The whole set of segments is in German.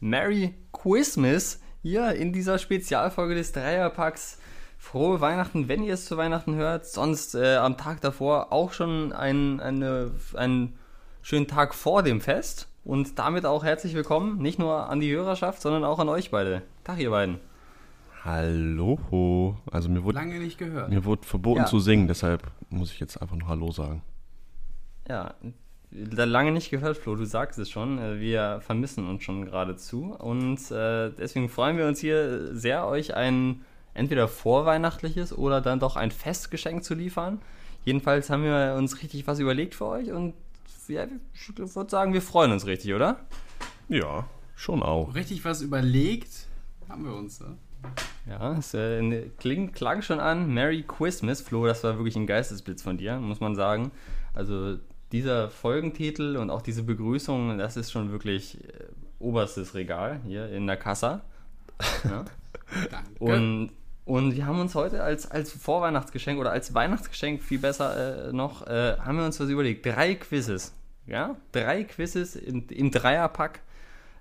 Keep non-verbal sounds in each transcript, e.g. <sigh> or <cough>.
Merry Christmas hier in dieser Spezialfolge des Dreierpacks. Frohe Weihnachten, wenn ihr es zu Weihnachten hört. Sonst äh, am Tag davor auch schon ein, eine, einen schönen Tag vor dem Fest. Und damit auch herzlich willkommen, nicht nur an die Hörerschaft, sondern auch an euch beide. Tag, ihr beiden. Hallo. Also mir wurde, Lange nicht gehört. mir wurde verboten Ja. zu singen, deshalb muss ich jetzt einfach nur Hallo sagen. Ja, lange nicht gehört, Flo, du sagst es schon. äh, Wir vermissen uns schon geradezu. Und äh, deswegen freuen wir uns hier sehr, euch ein entweder vorweihnachtliches oder dann doch ein Festgeschenk zu liefern. Jedenfalls haben wir uns richtig was überlegt für euch und ja, ich würde sagen, wir freuen uns richtig, oder? Ja, schon auch. Richtig was überlegt haben wir uns. Ne? Ja, es äh, ne- klingt, klang schon an. Merry Christmas, Flo, das war wirklich ein Geistesblitz von dir, muss man sagen. Also dieser Folgentitel und auch diese Begrüßung, das ist schon wirklich äh, oberstes Regal hier in der Kassa. Ja. <laughs> Danke. Und, und wir haben uns heute als, als Vorweihnachtsgeschenk oder als Weihnachtsgeschenk viel besser äh, noch, äh, haben wir uns was überlegt. Drei Quizzes. Ja, drei Quizzes in, im Dreierpack.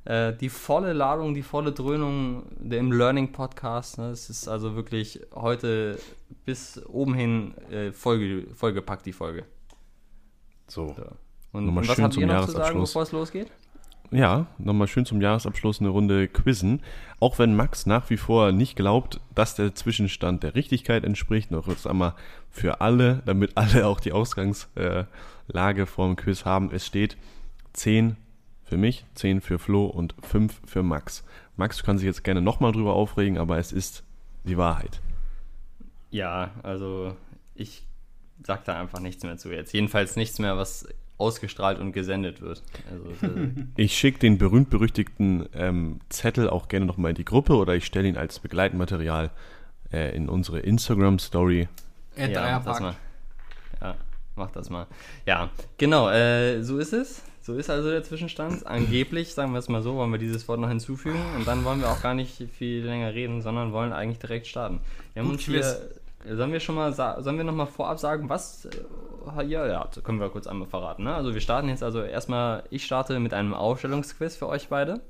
Äh, die volle Ladung, die volle Dröhnung im Learning Podcast. Ne? Es ist also wirklich heute bis oben hin äh, vollge, vollgepackt, die Folge. So. So. Und, Nochmal und was schön habt zum ihr noch zu sagen, Jahresabschluss. bevor es losgeht? Ja, nochmal schön zum Jahresabschluss eine Runde quizzen. Auch wenn Max nach wie vor nicht glaubt, dass der Zwischenstand der Richtigkeit entspricht, noch jetzt einmal für alle, damit alle auch die Ausgangslage vom Quiz haben. Es steht 10 für mich, 10 für Flo und 5 für Max. Max kann sich jetzt gerne nochmal drüber aufregen, aber es ist die Wahrheit. Ja, also ich sag da einfach nichts mehr zu jetzt. Jedenfalls nichts mehr, was ausgestrahlt und gesendet wird. Also, <laughs> äh, Ich schicke den berühmt-berüchtigten ähm, Zettel auch gerne nochmal in die Gruppe oder ich stelle ihn als Begleitmaterial äh, in unsere Instagram-Story. Äh, ja, mach das mal. Ja, mach das mal. Ja, genau, äh, so ist es. So ist also der Zwischenstand. <laughs> Angeblich, sagen wir es mal so, wollen wir dieses Wort noch hinzufügen und dann wollen wir auch gar nicht viel länger reden, sondern wollen eigentlich direkt starten. Wir haben Gut, uns hier, sollen wir schon mal, sollen wir noch mal vorab sagen, was, äh, ja, ja, können wir kurz einmal verraten. Ne? Also wir starten jetzt also erstmal, ich starte mit einem Aufstellungsquiz für euch beide.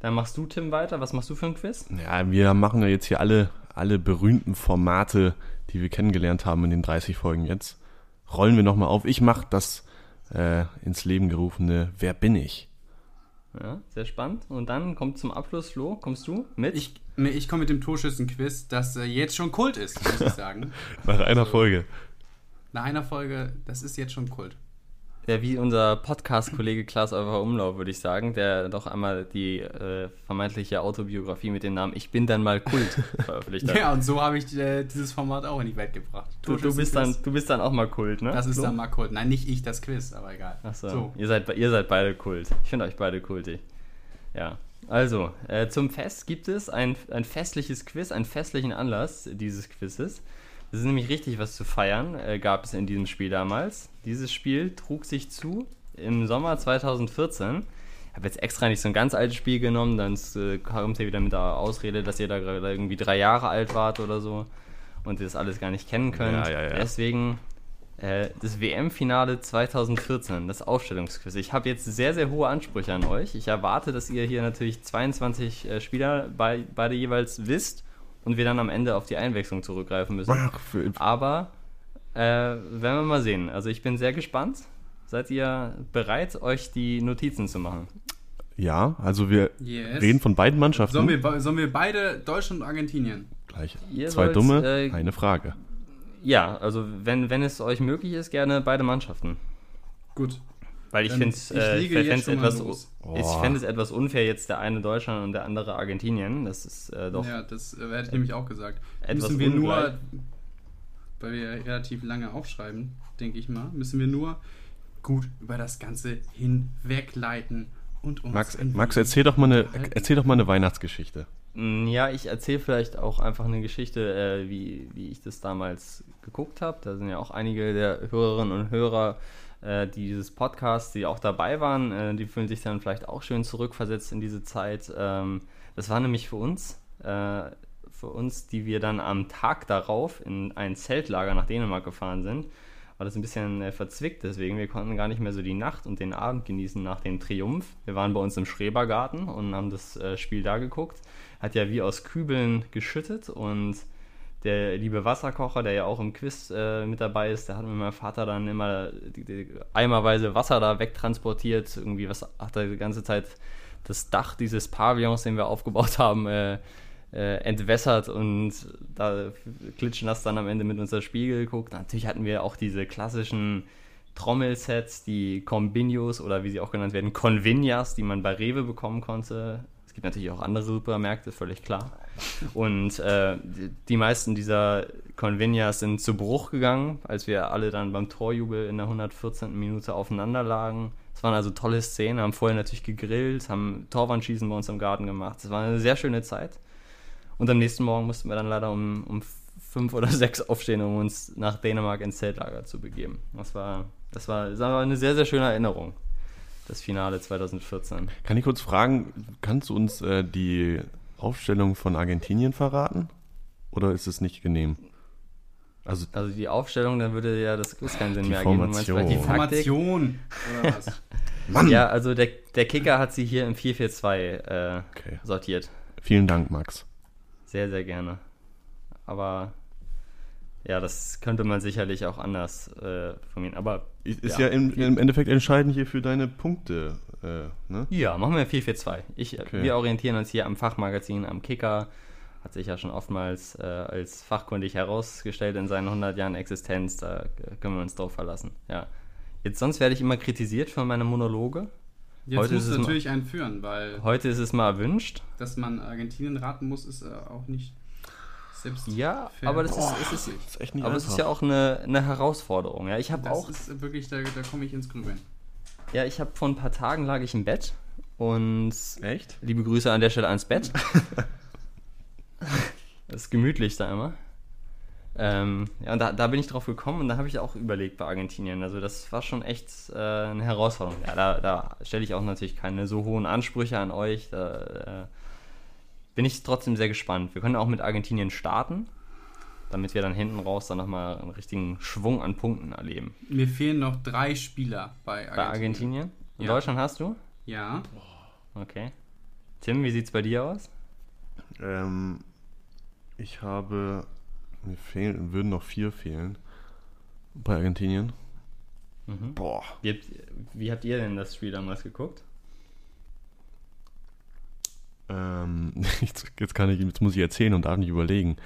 Dann machst du, Tim, weiter. Was machst du für ein Quiz? Ja, wir machen ja jetzt hier alle, alle berühmten Formate, die wir kennengelernt haben in den 30 Folgen jetzt. Rollen wir nochmal auf. Ich mache das äh, ins Leben gerufene Wer bin ich? Ja, sehr spannend. Und dann kommt zum Abschluss, Flo, kommst du mit? Ich, ich komme mit dem Torschützen-Quiz, das äh, jetzt schon Kult ist, muss ich <laughs> sagen. Nach einer Also- Folge. Nach einer Folge, das ist jetzt schon Kult. Ja, wie unser Podcast-Kollege Klaas Eufer Umlauf, würde ich sagen, der doch einmal die äh, vermeintliche Autobiografie mit dem Namen Ich bin dann mal Kult <laughs> veröffentlicht hat. Ja, und so habe ich äh, dieses Format auch in die Welt gebracht. du, du, bist dann, du bist dann auch mal Kult, ne? Das ist Flo? dann mal Kult. Nein, nicht ich, das Quiz, aber egal. Ach so. So. Ihr, seid, ihr seid beide Kult. Ich finde euch beide kultig. Ja. Also, äh, zum Fest gibt es ein, ein festliches Quiz, einen festlichen Anlass dieses Quizzes. Das ist nämlich richtig was zu feiern, äh, gab es in diesem Spiel damals. Dieses Spiel trug sich zu im Sommer 2014. Ich habe jetzt extra nicht so ein ganz altes Spiel genommen, dann äh, kommt ihr wieder mit der Ausrede, dass ihr da gerade irgendwie drei Jahre alt wart oder so und ihr das alles gar nicht kennen könnt. Ja, ja, ja. Deswegen äh, das WM-Finale 2014, das Aufstellungsquiz. Ich habe jetzt sehr, sehr hohe Ansprüche an euch. Ich erwarte, dass ihr hier natürlich 22 äh, Spieler bei, beide jeweils wisst und wir dann am Ende auf die Einwechslung zurückgreifen müssen. Ach, Aber äh, werden wir mal sehen. Also ich bin sehr gespannt. Seid ihr bereit, euch die Notizen zu machen? ja, also wir Yes. reden von beiden Mannschaften. Sollen wir, sollen wir beide Deutschland und Argentinien? Gleich. Ihr Zwei sollt, dumme, äh, eine Frage. Ja, also wenn, wenn es euch möglich ist, gerne beide Mannschaften. Gut. Weil ich finde ich äh, etwas, ich Oh. es etwas unfair, jetzt der eine Deutschland und der andere Argentinien. Das ist äh, doch. Ja, das äh, hätte ich nämlich auch gesagt. etwas müssen wir ungleich. nur, weil wir relativ lange aufschreiben, denke ich mal, müssen wir nur gut über das Ganze hinwegleiten und uns Max, Max erzähl, doch mal eine, erzähl doch mal eine Weihnachtsgeschichte. Mm, Ja, ich erzähle vielleicht auch einfach eine Geschichte, äh, wie, wie ich das damals geguckt habe. Da sind ja auch einige der Hörerinnen und Hörer äh, dieses Podcasts, die auch dabei waren, äh, die fühlen sich dann vielleicht auch schön zurückversetzt in diese Zeit. Ähm, das war nämlich für uns, äh, für uns, die wir dann am Tag darauf in ein Zeltlager nach Dänemark gefahren sind. war das ein bisschen äh, verzwickt. Deswegen, wir konnten gar nicht mehr so die Nacht und den Abend genießen nach dem Triumph. Wir waren bei uns im Schrebergarten und haben das äh, Spiel da geguckt. Hat ja wie aus Kübeln geschüttet und der liebe Wasserkocher, der ja auch im Quiz äh, mit dabei ist, der hat mit meinem Vater dann immer die, die eimerweise Wasser da wegtransportiert. Irgendwie was hat er die ganze Zeit das Dach dieses Pavillons, den wir aufgebaut <laughs> haben, äh, äh, entwässert und da klitschen das dann am Ende mit unser Spiegel geguckt. Natürlich hatten wir auch diese klassischen Trommelsets, die Combinios oder wie sie auch genannt werden, Convinias, die man bei Rewe bekommen konnte. Gibt natürlich auch andere Supermärkte, völlig klar. Und äh, die, meisten dieser Convinias sind zu Bruch gegangen, als wir alle dann beim Torjubel in der 114. Minute aufeinander lagen. Es waren also tolle Szenen, haben vorher natürlich gegrillt, haben Torwandschießen bei uns im Garten gemacht. Es war eine sehr schöne Zeit. Und am nächsten Morgen mussten wir dann leider um, um fünf oder <laughs> sechs aufstehen, um uns nach Dänemark ins Zeltlager zu begeben. Das war, das war, das war eine sehr, sehr schöne Erinnerung, das Finale 2014. Kann ich kurz fragen, kannst du uns äh, die Aufstellung von Argentinien verraten? Oder ist es nicht genehm? Also, also die Aufstellung, dann würde ja das ist keinen Sinn mehr Formation. ergeben. Die Formation oder was? <laughs> Mann! Ja, also der, der Kicker hat sie hier im 4-4-2 äh, Okay. sortiert. Vielen Dank, Max. Sehr, sehr gerne. Aber ja, das könnte man sicherlich auch anders äh, formulieren. Aber Ist Ja. ja, im, im Endeffekt entscheidend hier für deine Punkte. Äh, ne? ja, machen wir 4-4-2. Ich, Okay. Wir orientieren uns hier am Fachmagazin, am Kicker. Hat sich ja schon oftmals äh, als fachkundig herausgestellt in seinen 100 Jahren Existenz. Da äh, können wir uns drauf verlassen. Ja. Jetzt sonst werde ich immer kritisiert für meine Monologe. Jetzt Heute musst ist du es mal- natürlich einen führen, weil Heute ist es mal erwünscht. dass man Argentinien raten muss, ist äh, auch nicht selbst Ja, aber das ist, Boah, es ist, Das ist echt nicht aber es ist ja auch eine, eine Herausforderung. Ja, ich habe das auch ist wirklich, da, da komme ich ins Grübeln. Ja, ich habe vor ein paar Tagen lag ich im Bett und Echt? liebe Grüße an der Stelle ans Bett. <laughs> das ist gemütlich da immer. Ähm, ja, und da, da bin ich drauf gekommen und da habe ich auch überlegt bei Argentinien. Also das war schon echt äh, eine Herausforderung. Ja, da, da stelle ich auch natürlich keine so hohen Ansprüche an euch. Da äh, bin ich trotzdem sehr gespannt. Wir können auch mit Argentinien starten, damit wir dann hinten raus dann nochmal einen richtigen Schwung an Punkten erleben. Mir fehlen noch drei Spieler bei Argentinien. Bei Argentinien? In Ja. Deutschland hast du? Ja. Okay. Tim, wie sieht's bei dir aus? Ähm, ich habe. Mir fehlen, würden noch vier fehlen. Bei Argentinien. Mhm. Boah. Wie, habt, wie habt ihr denn das Spiel damals geguckt? Ähm, <laughs> jetzt, jetzt kann ich, jetzt muss ich erzählen und darf nicht überlegen.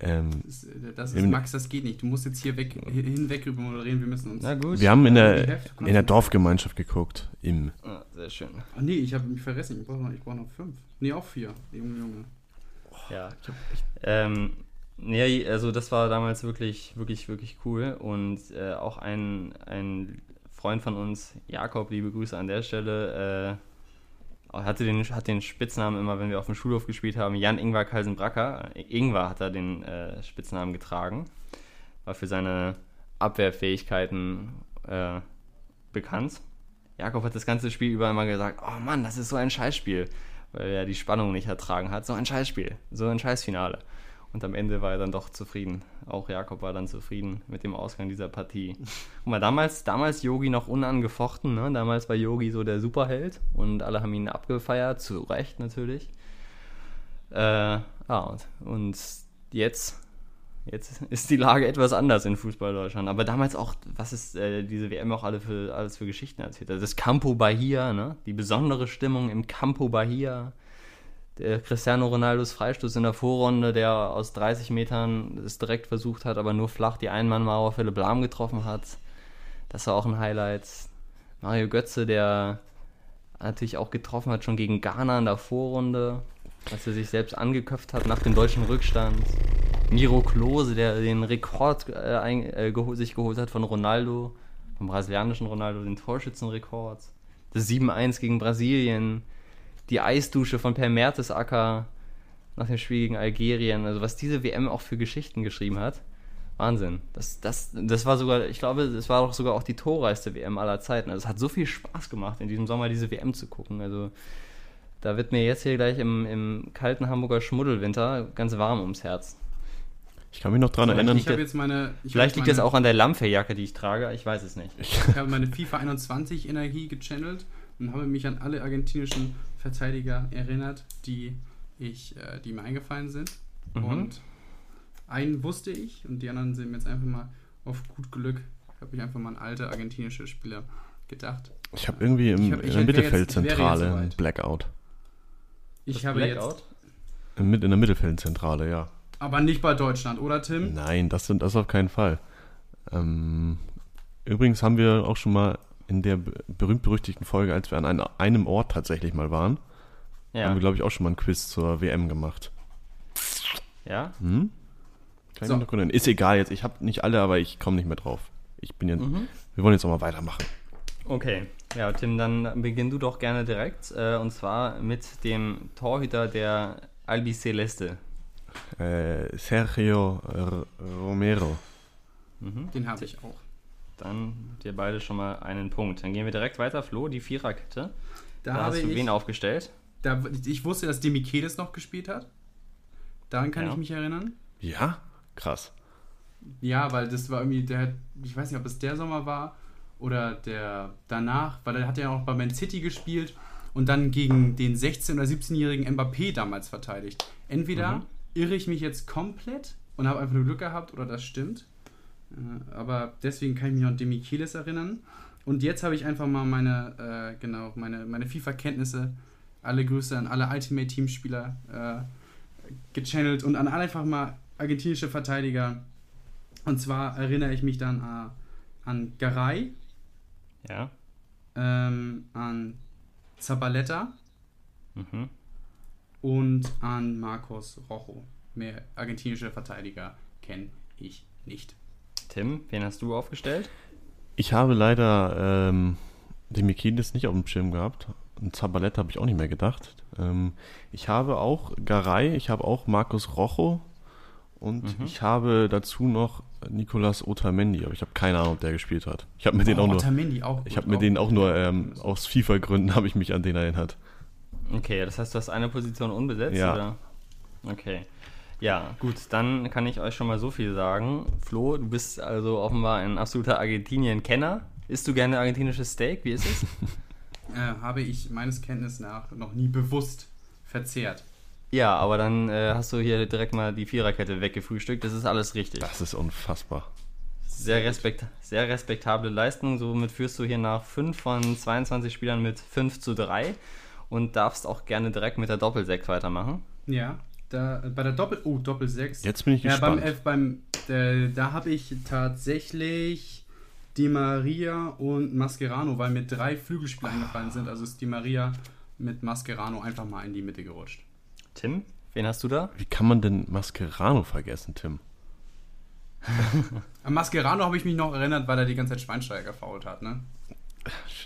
Ähm, Das, ist- das ist Max, das geht nicht. Du musst jetzt hier weg, hinweg rüber moderieren. Wir müssen uns. Na gut. wir haben in Die der, in der. Dorfgemeinschaft geguckt. Im. Ah, sehr schön. Ach nee, ich habe mich vergessen. Ich brauche noch, ich brauch noch fünf. Nee, auch vier. Junge, Junge. Ja. Ähm, nee, also das war damals wirklich, wirklich, wirklich cool. Und äh, auch ein, ein Freund von uns, Jakob, liebe Grüße an der Stelle, äh, hatte den, hat den Spitznamen immer, wenn wir auf dem Schulhof gespielt haben, Jan Ingvar Kalsenbracker. Ingvar hat er den äh, Spitznamen getragen. War für seine Abwehrfähigkeiten äh, bekannt. Jakob hat das ganze Spiel über immer gesagt, oh Mann, das ist so ein Scheißspiel, weil er die Spannung nicht ertragen hat. So ein Scheißspiel, so ein Scheißfinale. Und am Ende war er dann doch zufrieden. Auch Jakob war dann zufrieden mit dem Ausgang dieser Partie. Guck mal, damals, damals Yogi noch unangefochten, ne? Damals war Yogi so der Superheld und alle haben ihn abgefeiert, zu Recht natürlich. Äh, ja, und, jetzt, jetzt ist die Lage etwas anders in Fußball Deutschland. Aber damals auch, was ist äh, diese WM auch alle für, alles für Geschichten erzählt hat. Das Campo Bahia, ne? Die besondere Stimmung im Campo Bahia. Der Cristiano Ronaldos Freistoß in der Vorrunde, der aus 30 Metern es direkt versucht hat, aber nur flach die Einmannmauer Philipp Lahm getroffen hat. Das war auch ein Highlight. Mario Götze, der natürlich auch getroffen hat, schon gegen Ghana in der Vorrunde, als er sich selbst angeköpft hat nach dem deutschen Rückstand. Miro Klose, der den Rekord äh, ein, äh, geho sich geholt hat von Ronaldo, vom brasilianischen Ronaldo, den Torschützenrekord. Das 7-1 gegen Brasilien, die Eisdusche von Per Mertesacker nach dem Spiel gegen Algerien. Also was diese WM auch für Geschichten geschrieben hat. Wahnsinn. Das, das, das war sogar, ich glaube, das war doch sogar auch die torreichste WM aller Zeiten. Also es hat so viel Spaß gemacht, in diesem Sommer diese WM zu gucken. Also da wird mir jetzt hier gleich im, im kalten Hamburger Schmuddelwinter ganz warm ums Herz. Ich kann mich noch dran erinnern. Ich jetzt meine. Ich Vielleicht liegt meine, das auch an der Lampfejacke, die ich trage. Ich weiß es nicht. Ich habe meine FIFA 21 Energie gechannelt und habe mich an alle argentinischen Verteidiger erinnert, die ich, äh, die mir eingefallen sind. Mhm. Und einen wusste ich und die anderen sind mir jetzt einfach mal auf gut Glück. Habe ich einfach mal an alte argentinische Spieler gedacht. Ich habe irgendwie im, Ich hab- ich in der Mittelfeldzentrale einen. Blackout. Ich Das habe Blackout? jetzt. In, in der Mittelfeldzentrale, ja. Aber nicht bei Deutschland, oder Tim? Nein, das sind das auf keinen Fall. Ähm, übrigens haben wir auch schon mal in der be- berühmt-berüchtigten Folge, als wir an ein, einem Ort tatsächlich mal waren, haben Ja. wir, glaube ich, auch schon mal ein Quiz zur WM gemacht. ja? Hm? Kann So. erinnern. Ist egal jetzt, ich habe nicht alle, aber ich komme nicht mehr drauf. Ich bin jetzt, Mhm. wir wollen jetzt auch mal weitermachen. Okay. Ja, Tim, dann beginn du doch gerne direkt. Äh, und zwar mit dem Torhüter der Albi Celeste. Äh, Sergio R Romero. Mhm. Den habe ich auch. Dann habt ihr beide schon mal einen Punkt. Dann gehen wir direkt weiter, Flo, die Viererkette. Da, Da, habe hast du ich. wen aufgestellt? Da, ich wusste, dass Demichelis noch gespielt hat. Daran kann Ja. ich mich erinnern. Ja? Krass. Ja, weil das war irgendwie der, ich weiß nicht, ob es der Sommer war oder der danach, weil er hat ja auch bei Man City gespielt und dann gegen den 16- oder 17-jährigen Mbappé damals verteidigt. Entweder Mhm. irre ich mich jetzt komplett und habe einfach nur Glück gehabt oder das stimmt. Äh, Aber deswegen kann ich mich noch an Demichelis erinnern. Und jetzt habe ich einfach mal meine, äh, genau, meine, meine FIFA-Kenntnisse, alle Grüße an alle Ultimate-Teamspieler äh, gechannelt und an alle einfach mal argentinische Verteidiger. Und zwar erinnere ich mich dann äh, an Garay, Ja. ähm, an Zabaleta Mhm. und an Marcos Rojo. Mehr argentinische Verteidiger kenne ich nicht. Tim, wen hast du aufgestellt? Ich habe leider ähm, den Mikilis nicht auf dem Schirm gehabt. Und Zabaleta habe ich auch nicht mehr gedacht. Ähm, ich habe auch Garay, ich habe auch Markus Rojo und Mhm. ich habe dazu noch Nicolas Otamendi, aber ich habe keine Ahnung, ob der gespielt hat. Ich habe mir den auch nur, Otamendi auch. ich habe mir den auch nur ähm, aus FIFA-Gründen habe ich mich an den erinnert. Okay, das heißt, du hast eine Position unbesetzt, Ja. oder? Okay. Ja, gut, dann kann ich euch schon mal so viel sagen. Flo, du bist also offenbar ein absoluter Argentinien-Kenner. Isst du gerne argentinisches Steak? Wie ist es? <laughs> äh, habe ich meines Kenntnisses nach noch nie bewusst verzehrt. ja, aber dann äh, hast du hier direkt mal die Viererkette weggefrühstückt. Das ist alles richtig. Das ist unfassbar. Sehr, respekt sehr respektable Leistung. Somit führst du hier nach 5 von 22 Spielern mit 5 zu 3 und darfst auch gerne direkt mit der Doppel-6 weitermachen. Ja, da, bei der Doppel... Oh, Doppel 6. Jetzt bin ich Ja, beim, gespannt. F, beim äh, da habe ich tatsächlich Di Maria und Mascherano, weil mir drei Flügelspieler eingefallen sind. Also ist Di Maria mit Mascherano einfach mal in die Mitte gerutscht. Tim, wen hast du da? Wie kann man denn Mascherano vergessen, Tim? <laughs> An Mascherano habe ich mich noch erinnert, weil er die ganze Zeit Schweinsteiger gefault hat, ne?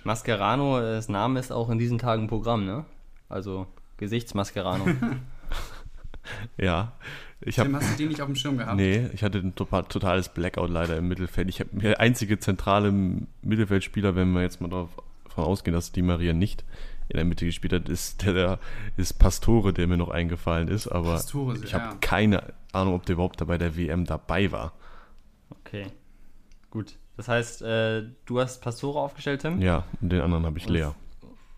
Mascherano, äh, das Name ist auch in diesen Tagen Programm, ne? Also Gesichtsmascherano. <laughs> <laughs> Ja, ich Tim, habe hast du den nicht auf dem Schirm gehabt? Nee, ich hatte ein total- totales Blackout leider im Mittelfeld. Ich habe der einzige zentrale Mittelfeldspieler, wenn wir jetzt mal davon ausgehen, dass Di Maria nicht in der Mitte gespielt hat, ist der, der ist Pastore, der mir noch eingefallen ist, aber Pastore, ich habe ja. keine Ahnung, ob der überhaupt bei der WM dabei war. Okay. Gut. Das heißt, äh, du hast Pastore aufgestellt, Tim? Ja, und den anderen habe ich Und- leer.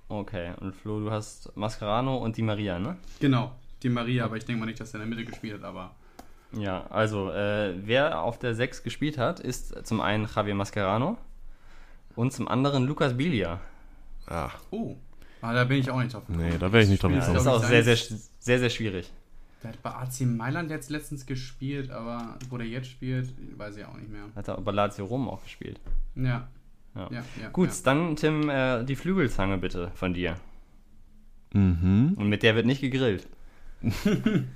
Okay. Und Flo, du hast Mascherano und Di Maria, ne? Genau, Di Maria, aber ich denke mal nicht, dass er in der Mitte gespielt hat, aber Ja, also, äh, wer auf der 6 gespielt hat, ist zum einen Javier Mascherano und zum anderen Lukas Bilia. Ah, oh, ah, da bin ich auch nicht drauf gekommen. nee, da wäre ich nicht drauf das ist auch sehr, sehr, sehr, sehr schwierig. Der hat bei AC Mailand jetzt letztens gespielt, aber wo der jetzt spielt, weiß ich auch nicht mehr. Hat er bei Lazio Rom auch gespielt. Ja. Ja. Ja, ja, Gut, ja. dann Tim, äh, die Flügelzange bitte von dir. Mhm. Und mit der wird nicht gegrillt. <laughs>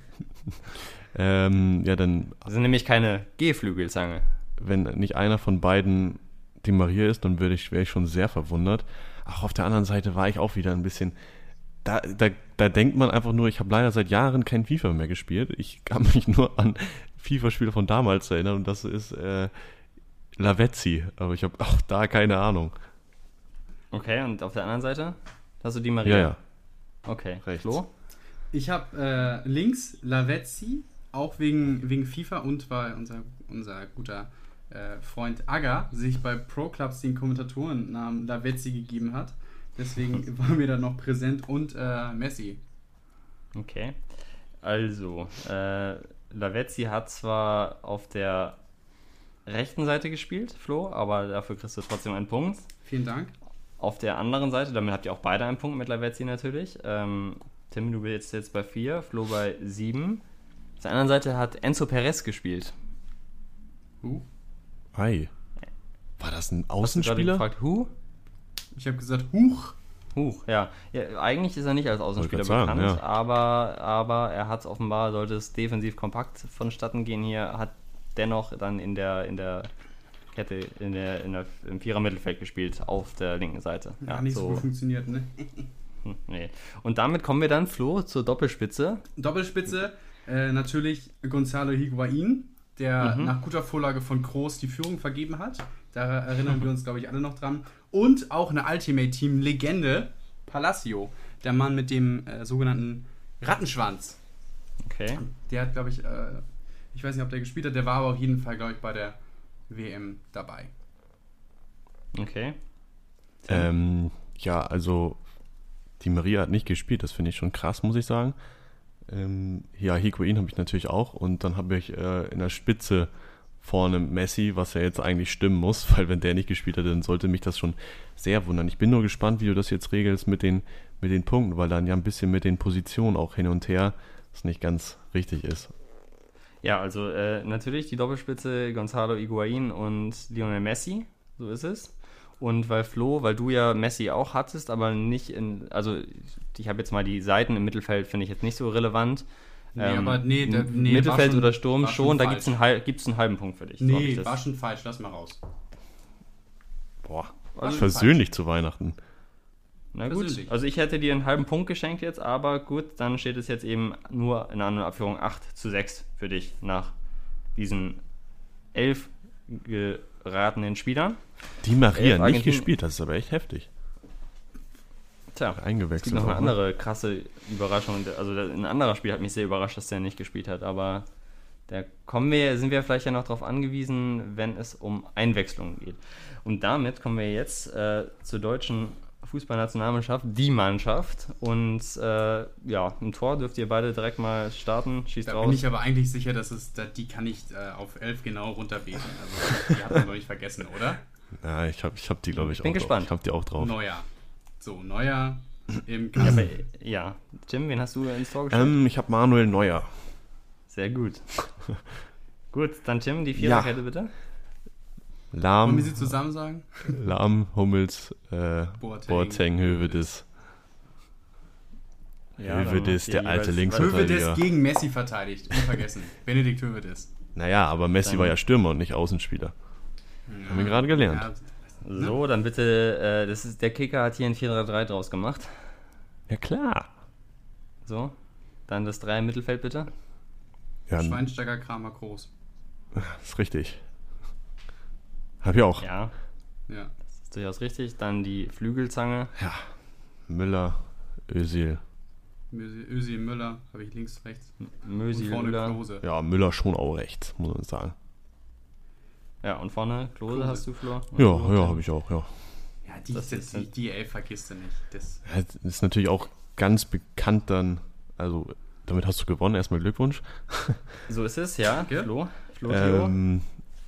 Ähm, ja, dann, Das ist nämlich keine G-Flügelzange. wenn nicht einer von beiden Di Maria ist, dann würde ich, wäre ich schon sehr verwundert. Auch auf der anderen Seite war ich auch wieder ein bisschen. Da, da, da denkt man einfach nur, ich habe leider seit Jahren kein FIFA mehr gespielt. Ich kann mich nur an FIFA-Spiele von damals erinnern und das ist äh, Lavezzi. Aber ich habe auch da keine Ahnung. Okay, und auf der anderen Seite hast du die Maria. Ja, ja. Okay, Rechts. Flo? Ich habe äh, links Lavezzi, auch wegen, wegen FIFA und weil unser, unser guter äh, Freund Aga sich bei Pro Clubs den Kommentatorennamen Lavezzi gegeben hat. Deswegen <laughs> waren wir da noch präsent und äh, Messi. Okay. Also, äh, Lavezzi hat zwar auf der rechten Seite gespielt, Flo, aber dafür kriegst du trotzdem einen Punkt. Vielen Dank. Auf der anderen Seite, damit habt ihr auch beide einen Punkt mit Lavezzi natürlich. Ähm, Tim, du bist jetzt bei 4, Flo bei 7. Auf der anderen Seite hat Enzo Perez gespielt. Huh? Ei. War das ein Hast du gerade Außenspieler? gefragt, Who? Ich habe gesagt, Huch. Huch, ja. ja. Eigentlich ist er nicht als Außenspieler bekannt, sagen, ja. aber, aber er hat offenbar, sollte es defensiv kompakt vonstatten gehen hier, hat dennoch dann in der, in der Kette, in der, in der, im Vierer-Mittelfeld gespielt, auf der linken Seite. Ja, nicht so gut funktioniert, ne? <laughs> hm, nee. Und damit kommen wir dann, Flo, zur Doppelspitze. Doppelspitze, äh, natürlich Gonzalo Higuain, der Mhm. nach guter Vorlage von Kroos die Führung vergeben hat. Da erinnern wir uns, glaube ich, alle noch dran. Und auch eine Ultimate-Team-Legende, Palacio, der Mann mit dem äh, sogenannten Rattenschwanz. Okay. Der hat, glaube ich, äh, ich weiß nicht, ob der gespielt hat, der war aber auf jeden Fall, glaube ich, bei der WM dabei. Okay. Ähm, ja, also die Maria hat nicht gespielt, das finde ich schon krass, muss ich sagen. Ähm, ja, Higuain habe ich natürlich auch und dann habe ich äh, in der Spitze vorne Messi, was ja jetzt eigentlich stimmen muss, <laughs> weil wenn der nicht gespielt hat, dann sollte mich das schon sehr wundern. Ich bin nur gespannt, wie du das jetzt regelst mit den, mit den Punkten, weil dann ja ein bisschen mit den Positionen auch hin und her das nicht ganz richtig ist. Ja, also äh, natürlich die Doppelspitze Gonzalo Higuain und Lionel Messi, so ist es. Und weil Flo, weil du ja Messi auch hattest, aber nicht in, also ich habe jetzt mal die Seiten im Mittelfeld, finde ich jetzt nicht so relevant. Nee, aber nee, m- nee, Mittelfeld schon- oder Sturm schon schon, da falsch. gibt es einen, gibt's einen halben Punkt für dich. so Nee, das- war schon falsch, lass mal raus. Boah, Also versöhnlich zu Weihnachten. Na gut, Persönlich. also ich hätte dir einen halben Punkt geschenkt jetzt, aber gut, dann steht es jetzt eben nur in einer anderen Abführung 8 zu 6 für dich nach diesen elf geratenen Spielern. Die Maria Elf nicht gespielt, das ist aber echt heftig. Tja, es gibt Eingewechselt. noch eine auch, ne? andere krasse Überraschung. Also ein anderer Spiel hat mich sehr überrascht, dass der nicht gespielt hat, aber da kommen wir, sind wir vielleicht ja noch darauf angewiesen, wenn es um Einwechslungen geht. Und damit kommen wir jetzt äh, zur deutschen Fußballnationalmannschaft, die Mannschaft. Und äh, ja, im Tor dürft ihr beide direkt mal starten. Schießt Da raus. bin ich aber eigentlich sicher, dass es, da, die kann ich äh, auf 11 genau runterbeten. Also die hat man noch nicht vergessen, oder? Ja, ich habe ich hab die, glaube ich, Bin auch gespannt. drauf. Ich habe die auch drauf. Neuer. So, Neuer im ja, Kasten. aber, ja, Tim, wen hast du ins Tor gestellt? Ähm, ich habe Manuel Neuer. Sehr gut. <laughs> gut, dann Tim, die Ja. Viererkette bitte. Wollen Lahm, wir sie zusammen sagen? Lahm, Hummels, äh, Boateng. Boateng, Hövedes. Ja, Hövedes, der alte Linksverteidiger. Hövedes gegen Messi verteidigt. Unvergessen. <laughs> Benedikt Hövedes. Naja, aber Messi Dann- war ja Stürmer und nicht Außenspieler. Haben wir gerade gelernt. Ja, So, dann bitte, äh, das ist, der Kicker hat hier ein 4-3-3 draus gemacht. Ja, klar. So, dann das 3 im Mittelfeld bitte. Ja, Schweinsteiger, Kramer, Groß. <laughs> ist richtig. Hab ich auch. Ja, Ja. das ist durchaus richtig. Dann die Flügelzange. Ja. Müller, Özil. Özil, Müller, habe ich links, rechts. Und Mösi vorne Müller. Klose. Ja, Müller schon auch rechts, muss man sagen. Ja, und vorne Klose, Klose. hast du, Flor? Und Ja, du? ja, habe ich auch, ja. Ja, die, Das das ist die, die Elf vergisst du nicht. Das, Ja, das ist natürlich auch ganz bekannt dann, also damit hast du gewonnen, erstmal Glückwunsch. So ist es, ja. Flo, Flo Theo.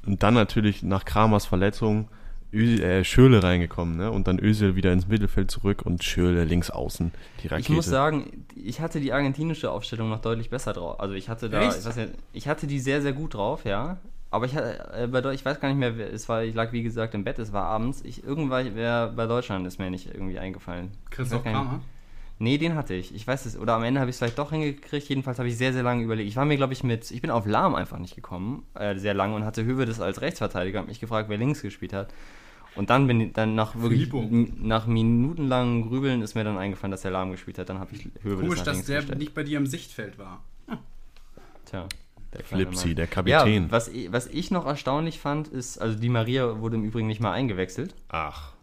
Und dann natürlich nach Kramers Verletzung Özil, äh, Schöle reingekommen, ne? Und dann Özil wieder ins Mittelfeld zurück und Schöle links außen, die Rakete. Ich muss sagen, ich hatte die argentinische Aufstellung noch deutlich besser drauf. Also ich hatte da, ich, weiß nicht, ich hatte die sehr, sehr gut drauf, ja. Aber ich hatte, äh, bei ich weiß gar nicht mehr, wer- es war, ich lag wie gesagt im Bett, es war abends. Ich irgendwann, bei Deutschland ist mir nicht irgendwie eingefallen. Christoph Kramer. Nee, den hatte ich. Ich weiß es. Oder am Ende habe ich es vielleicht doch hingekriegt. Jedenfalls habe ich sehr, sehr lange überlegt. Ich war mir, glaube ich, mit. Ich bin auf Lahm einfach nicht gekommen. Äh, sehr lange und hatte Hövedes als Rechtsverteidiger. Habe mich gefragt, wer links gespielt hat. Und dann bin ich, dann nach wirklich. Nach minutenlangen Grübeln ist mir dann eingefallen, dass der Lahm gespielt hat. Dann habe ich Hövedes Komisch, nach dass der gestellt. nicht bei dir im Sichtfeld war. Tja. Der Flipsi, Mann. der Kapitän. Ja, was, ich- was ich noch erstaunlich fand, ist, also die Maria wurde im Übrigen nicht mal eingewechselt. Ach,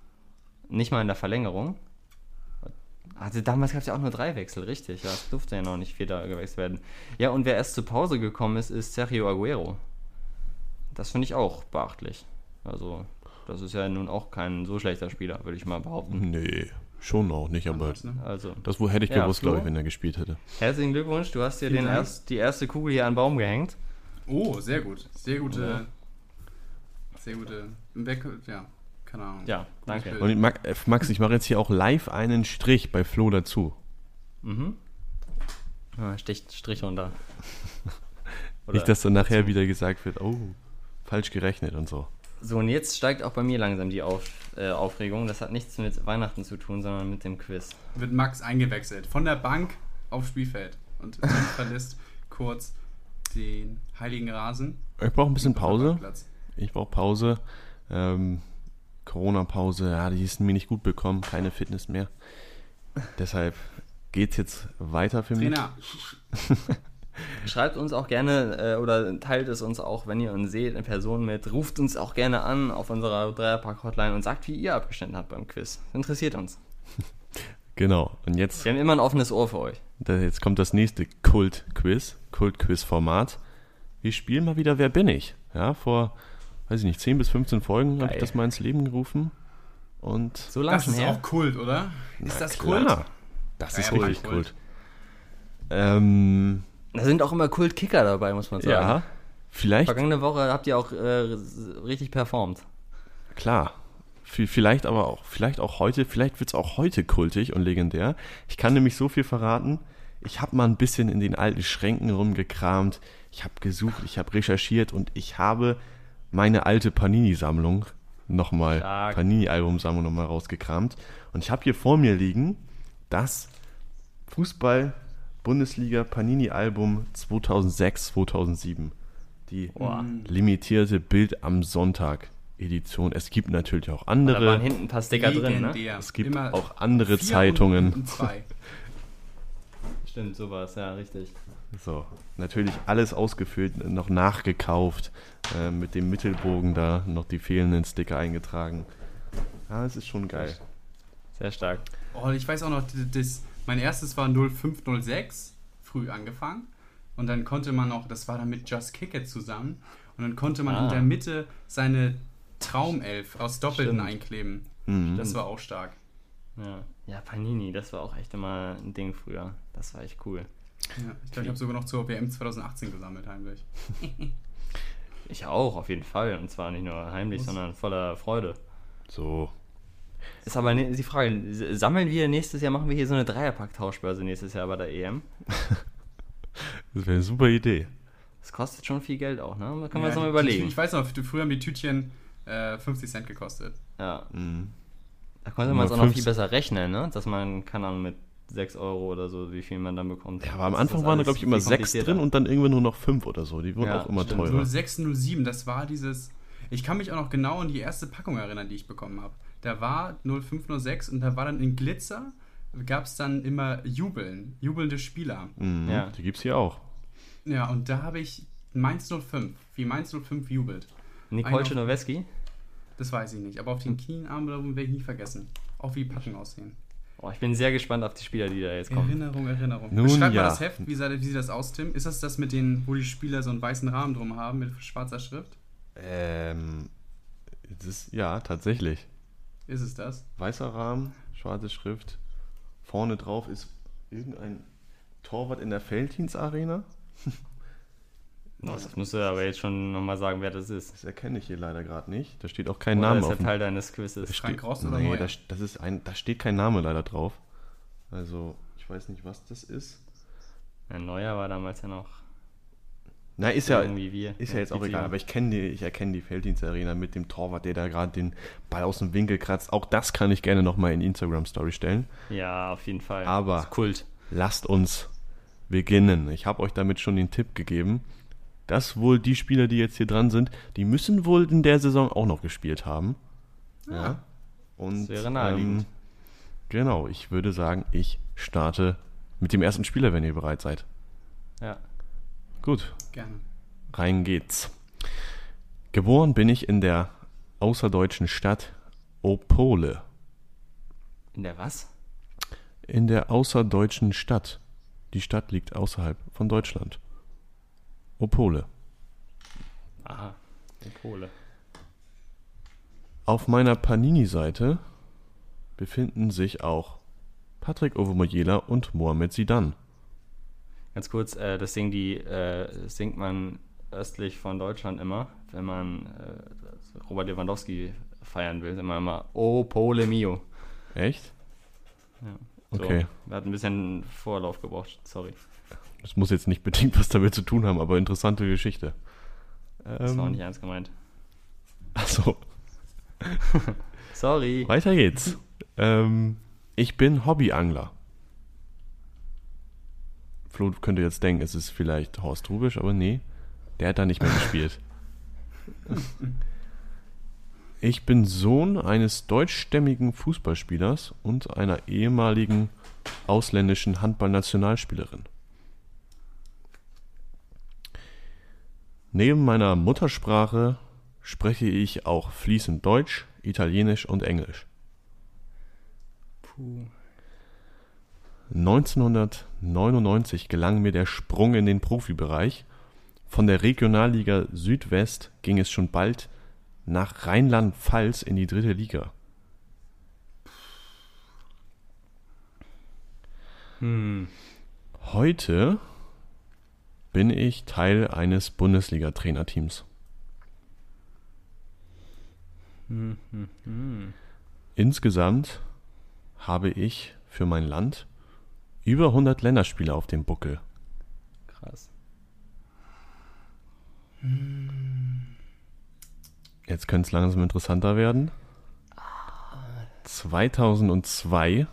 Nicht mal in der Verlängerung. Also damals gab es ja auch nur drei Wechsel, richtig. Ja, es durfte ja noch nicht vierter gewechselt werden. Ja, und wer erst zur Pause gekommen ist, ist Sergio Aguero. Das finde ich auch beachtlich. Also, das ist ja nun auch kein so schlechter Spieler, würde ich mal behaupten. Nee, schon auch nicht, aber Anders, ne? Also, das wo hätte ich Ja, gewusst, glaube ich, wenn er gespielt hätte. herzlichen Glückwunsch, du hast dir den erst, die erste Kugel hier an den Baum gehängt. Oh, sehr gut. Sehr gute. Ja. Sehr gute. Weg, ja, keine Ahnung. Ja, danke. Und äh, Max, ich mache jetzt hier auch live einen Strich bei Flo dazu. Mhm. Ah, Stich, Strich runter. <laughs> Oder- Nicht, dass dann nachher wieder gesagt wird, oh, falsch gerechnet und so. So, und jetzt steigt auch bei mir langsam die Auf, äh, Aufregung. Das hat nichts mit Weihnachten zu tun, sondern mit dem Quiz. Wird Max eingewechselt. Von der Bank aufs Spielfeld. Und <laughs> verlässt kurz den heiligen Rasen. Ich brauche ein bisschen Pause. Ich brauche Pause. Ähm, Corona-Pause, ja, die ist mir nicht gut bekommen, keine Fitness mehr. Deshalb geht's jetzt weiter für mich. Trainer, <laughs> Schreibt uns auch gerne äh, oder teilt es uns auch, wenn ihr uns seht, in Person mit. Ruft uns auch gerne an auf unserer Dreierpack-Hotline und sagt, wie ihr abgeschnitten habt beim Quiz. Interessiert uns. <laughs> Genau. Und jetzt, Wir haben immer ein offenes Ohr für euch. da- jetzt kommt das nächste Kult-Quiz, Kult-Quiz-Format. Wir spielen mal wieder Wer bin ich? Ja, vor, weiß ich nicht, 10 bis 15 Folgen habe ich das mal ins Leben gerufen. Und So lange das ist her. auch Kult, oder? Ist das klar, Kult? Das ist ja, richtig Kult. Kult. Ähm, Da sind auch immer Kult-Kicker dabei, muss man sagen. ja, vielleicht Vergangene Woche habt ihr auch äh, richtig performt. Klar. Vielleicht aber auch, vielleicht auch heute, vielleicht wird es auch heute kultig und legendär. Ich kann nämlich so viel verraten. Ich habe mal ein bisschen in den alten Schränken rumgekramt. Ich habe gesucht, ich habe recherchiert und ich habe meine alte Panini-Sammlung nochmal. Panini-Album-Sammlung nochmal rausgekramt. Und ich habe hier vor mir liegen das Fußball-Bundesliga Panini-Album 2006, 2007. Die Boah. limitierte Bild am Sonntag Edition. Es gibt natürlich auch Da waren andere. hinten ein paar Sticker drin, ne? Es gibt Immer auch andere vier Zeitungen. Und zwei. <laughs> Stimmt, sowas, ja, richtig. So, natürlich alles ausgefüllt, noch nachgekauft, äh, mit dem Mittelbogen da noch die fehlenden Sticker eingetragen. Ja, es ist schon geil. Sehr stark. Oh, ich weiß auch noch, das, das, mein erstes war 0506, früh angefangen. Und dann konnte man noch, das war dann mit Just Kick It zusammen. Und dann konnte man Ah. in der Mitte seine Traumelf aus Doppelten Stimmt. einkleben. Mhm. Das war auch stark. Ja. ja, Panini, das war auch echt immer ein Ding früher. Das war echt cool. Ja, ich glaube, ich habe sogar noch zur WM 2018 gesammelt, heimlich. <laughs> Ich auch, auf jeden Fall. Und zwar nicht nur heimlich, Muss. sondern voller Freude. So. Ist aber ne- die Frage, sammeln wir nächstes Jahr, machen wir hier so eine Dreierpack-Tauschbörse nächstes Jahr bei der EM? <laughs> Das wäre eine super Idee. Das kostet schon viel Geld auch, ne? Da können wir Ja, uns mal überlegen. Ich weiß noch, früher haben die Tütchen äh, 50 Cent gekostet. Ja, Mhm. da konnte man es auch noch 50. viel besser rechnen, ne? Dass man, keine Ahnung, mit 6 Euro oder so, wie viel man dann bekommt. Ja, aber am Das Anfang waren da, glaube ich, immer viel sechs komplizierter. drin und dann irgendwann nur noch fünf oder so. Die wurden Ja, auch immer stimmt. teurer. 06, 07, das war dieses. Ich kann mich auch noch genau an die erste Packung erinnern, die ich bekommen habe. Da war 0506 und da war dann in Glitzer, gab es dann immer Jubeln, jubelnde Spieler. Mhm. Ja. Die gibt es hier auch. Ja, und da habe ich Mainz 05, wie Mainz 05 jubelt. Nicole Czernoweski? Das weiß ich nicht, aber auf den Knien, Armen oder werde ich nie vergessen. Auch wie Packungen aussehen. Oh, ich bin sehr gespannt auf die Spieler, die da jetzt kommen. Erinnerung, Erinnerung. Nun Beschreib ja. mal das Heft, wie, sah- wie sieht das aus, Tim? Ist das das mit den, wo die Spieler so einen weißen Rahmen drum haben mit schwarzer Schrift? Ähm, das ist, ja, tatsächlich. Ist es das? Weißer Rahmen, schwarze Schrift. Vorne drauf ist irgendein Torwart in der Felddienst-Arena. <laughs> Oh, das musst du aber jetzt schon nochmal sagen, wer das ist. Das erkenne ich hier leider gerade nicht. Da steht auch kein Oder Name ist auf der Teil deines Quizzes? Frank Rost oder Nee, da, das ist ein, da steht kein Name leider drauf. Also, ich weiß nicht, was das ist. Ja, Neuer war damals ja noch Na, ist ja, irgendwie wir. ist ja jetzt auch egal. Aber ich kenne die, ich erkenne die Felddienst-Arena mit dem Torwart, der da gerade den Ball aus dem Winkel kratzt. Auch das kann ich gerne nochmal in die Instagram-Story stellen. Ja, auf jeden Fall. Aber- Das ist Kult. Lasst uns beginnen. Ich habe euch damit schon den Tipp gegeben, dass wohl die Spieler, die jetzt hier dran sind, die müssen wohl in der Saison auch noch gespielt haben. Ja. Und, Das wäre naheliegend. ähm, genau, ich würde sagen, ich starte mit dem ersten Spieler, wenn ihr bereit seid. Ja. Gut, Gerne. rein geht's. Geboren bin ich in der außerdeutschen Stadt Opole. In der was? in der außerdeutschen Stadt. Die Stadt liegt außerhalb von Deutschland. Opole. Aha, die Pole. Auf meiner Panini-Seite befinden sich auch Patrick Ovomoyela und Mohamed Sidan. Ganz kurz, äh, das singen die, äh, singt man östlich von Deutschland immer, wenn man äh, Robert Lewandowski feiern will, immer immer Pole mio. Echt? Ja. So, Okay. Wir hatten ein bisschen Vorlauf gebraucht, sorry. Das muss jetzt nicht bedingt was damit zu tun haben, aber interessante Geschichte. Das war auch Ähm, nicht ernst gemeint. achso, <laughs> Sorry. weiter geht's. ähm, ich bin Hobbyangler. Flo könnte jetzt denken, es ist vielleicht Horst Rubisch, aber nee, der hat da nicht mehr gespielt. <laughs> Ich bin Sohn eines deutschstämmigen Fußballspielers und einer ehemaligen ausländischen Handballnationalspielerin. Neben meiner Muttersprache spreche ich auch fließend Deutsch, Italienisch und Englisch. Puh. 1999 gelang mir der Sprung in den Profibereich. Von der Regionalliga Südwest ging es schon bald nach Rheinland-Pfalz in die dritte Liga. Hm. Heute bin ich Teil eines Bundesliga-Trainerteams. Hm, hm, hm. Insgesamt habe ich für mein Land über 100 Länderspiele auf dem Buckel. Krass. Jetzt könnte es langsam interessanter werden. 2002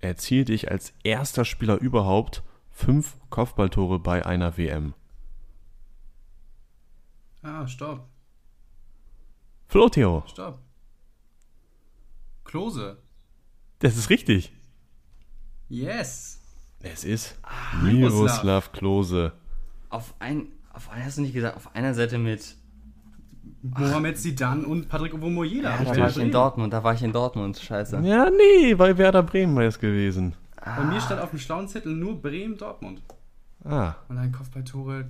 erzielte ich als erster Spieler überhaupt fünf Kopfballtore bei einer WM. Ah, stopp, Flotio, stopp. Klose. das ist richtig. Yes. Es ist Miroslav. Miroslav Klose. Auf ein, auf ein, hast du nicht gesagt, auf einer Seite mit. Mohamed Zidane und Patrick Ovomoyela. Ja, da ich war ich in. Dortmund, da war ich in Dortmund, scheiße. Ja, nee, bei Werder Bremen wäre es gewesen. Bei mir stand auf dem schlauen Zettel nur Bremen-Dortmund. Ah, Und ein Kopfballtore.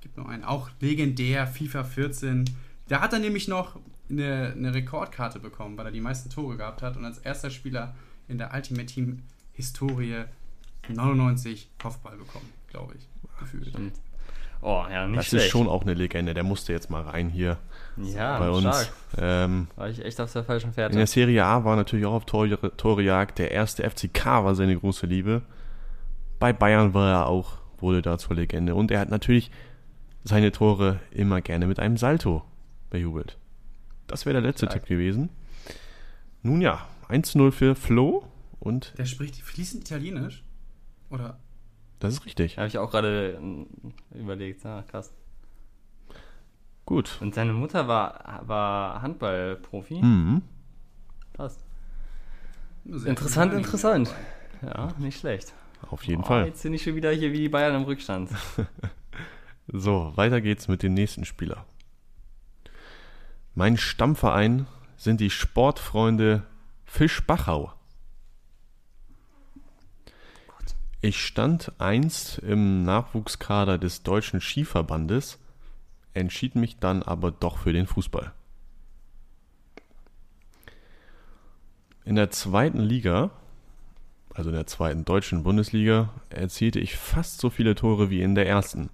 Gibt noch einen. Auch legendär, FIFA 14. Da hat er nämlich noch eine, eine Rekordkarte bekommen, weil er die meisten Tore gehabt hat und als erster Spieler in der Ultimate Team Historie 99 Kopfball bekommen, glaube ich. Gefühlt. Oh, ja, nicht das schlecht. ist schon auch eine Legende. Der musste jetzt mal rein hier ja, bei uns. stark. Ähm, War ich echt auf der falschen In Fährte. der Serie A war natürlich auch auf Tore, Torejagd. Der erste FCK war seine große Liebe. Bei Bayern war er auch, wurde da zur Legende. Und er hat natürlich seine Tore immer gerne mit einem Salto bejubelt. Das wäre der letzte Stark. Tipp gewesen. Nun ja, 1-0 für Flo. Und Der spricht fließend Italienisch? Oder? das ist richtig. Habe ich auch gerade äh, überlegt. Ah, krass. Gut. Und seine Mutter war, war Handballprofi. Mhm. Krass. Sehr Interessant, interessant. Ja, nicht schlecht. Auf jeden Oh, Fall. Jetzt sind ich schon wieder hier wie die Bayern im Rückstand. <laughs> So, weiter geht's mit dem nächsten Spieler. Mein Stammverein sind die Sportfreunde Fischbachau. Ich stand einst im Nachwuchskader des Deutschen Skiverbandes, entschied mich dann aber doch für den Fußball. In der zweiten Liga, also in der zweiten deutschen Bundesliga, erzielte ich fast so viele Tore wie in der ersten.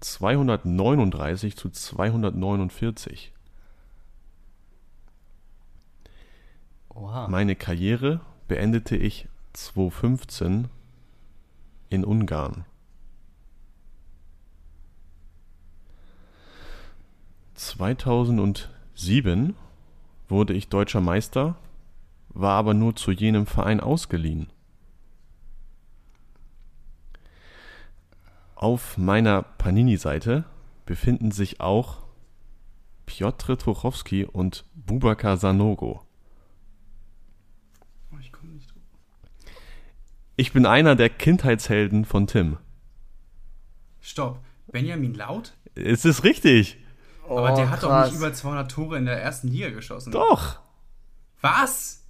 239 zu 249. Oha. Meine Karriere beendete ich 2015 in Ungarn. 2007 wurde ich deutscher Meister, war aber nur zu jenem Verein ausgeliehen. Auf meiner Panini-Seite befinden sich auch Piotr Tuchowski und Bubakar Sanogo. Oh, ich komme nicht drauf. Ich bin einer der Kindheitshelden von Tim. Stopp. Benjamin Laut? Es ist richtig. Aber Oh, der hat doch krass. nicht über 200 Tore in der ersten Liga geschossen. Doch. Was?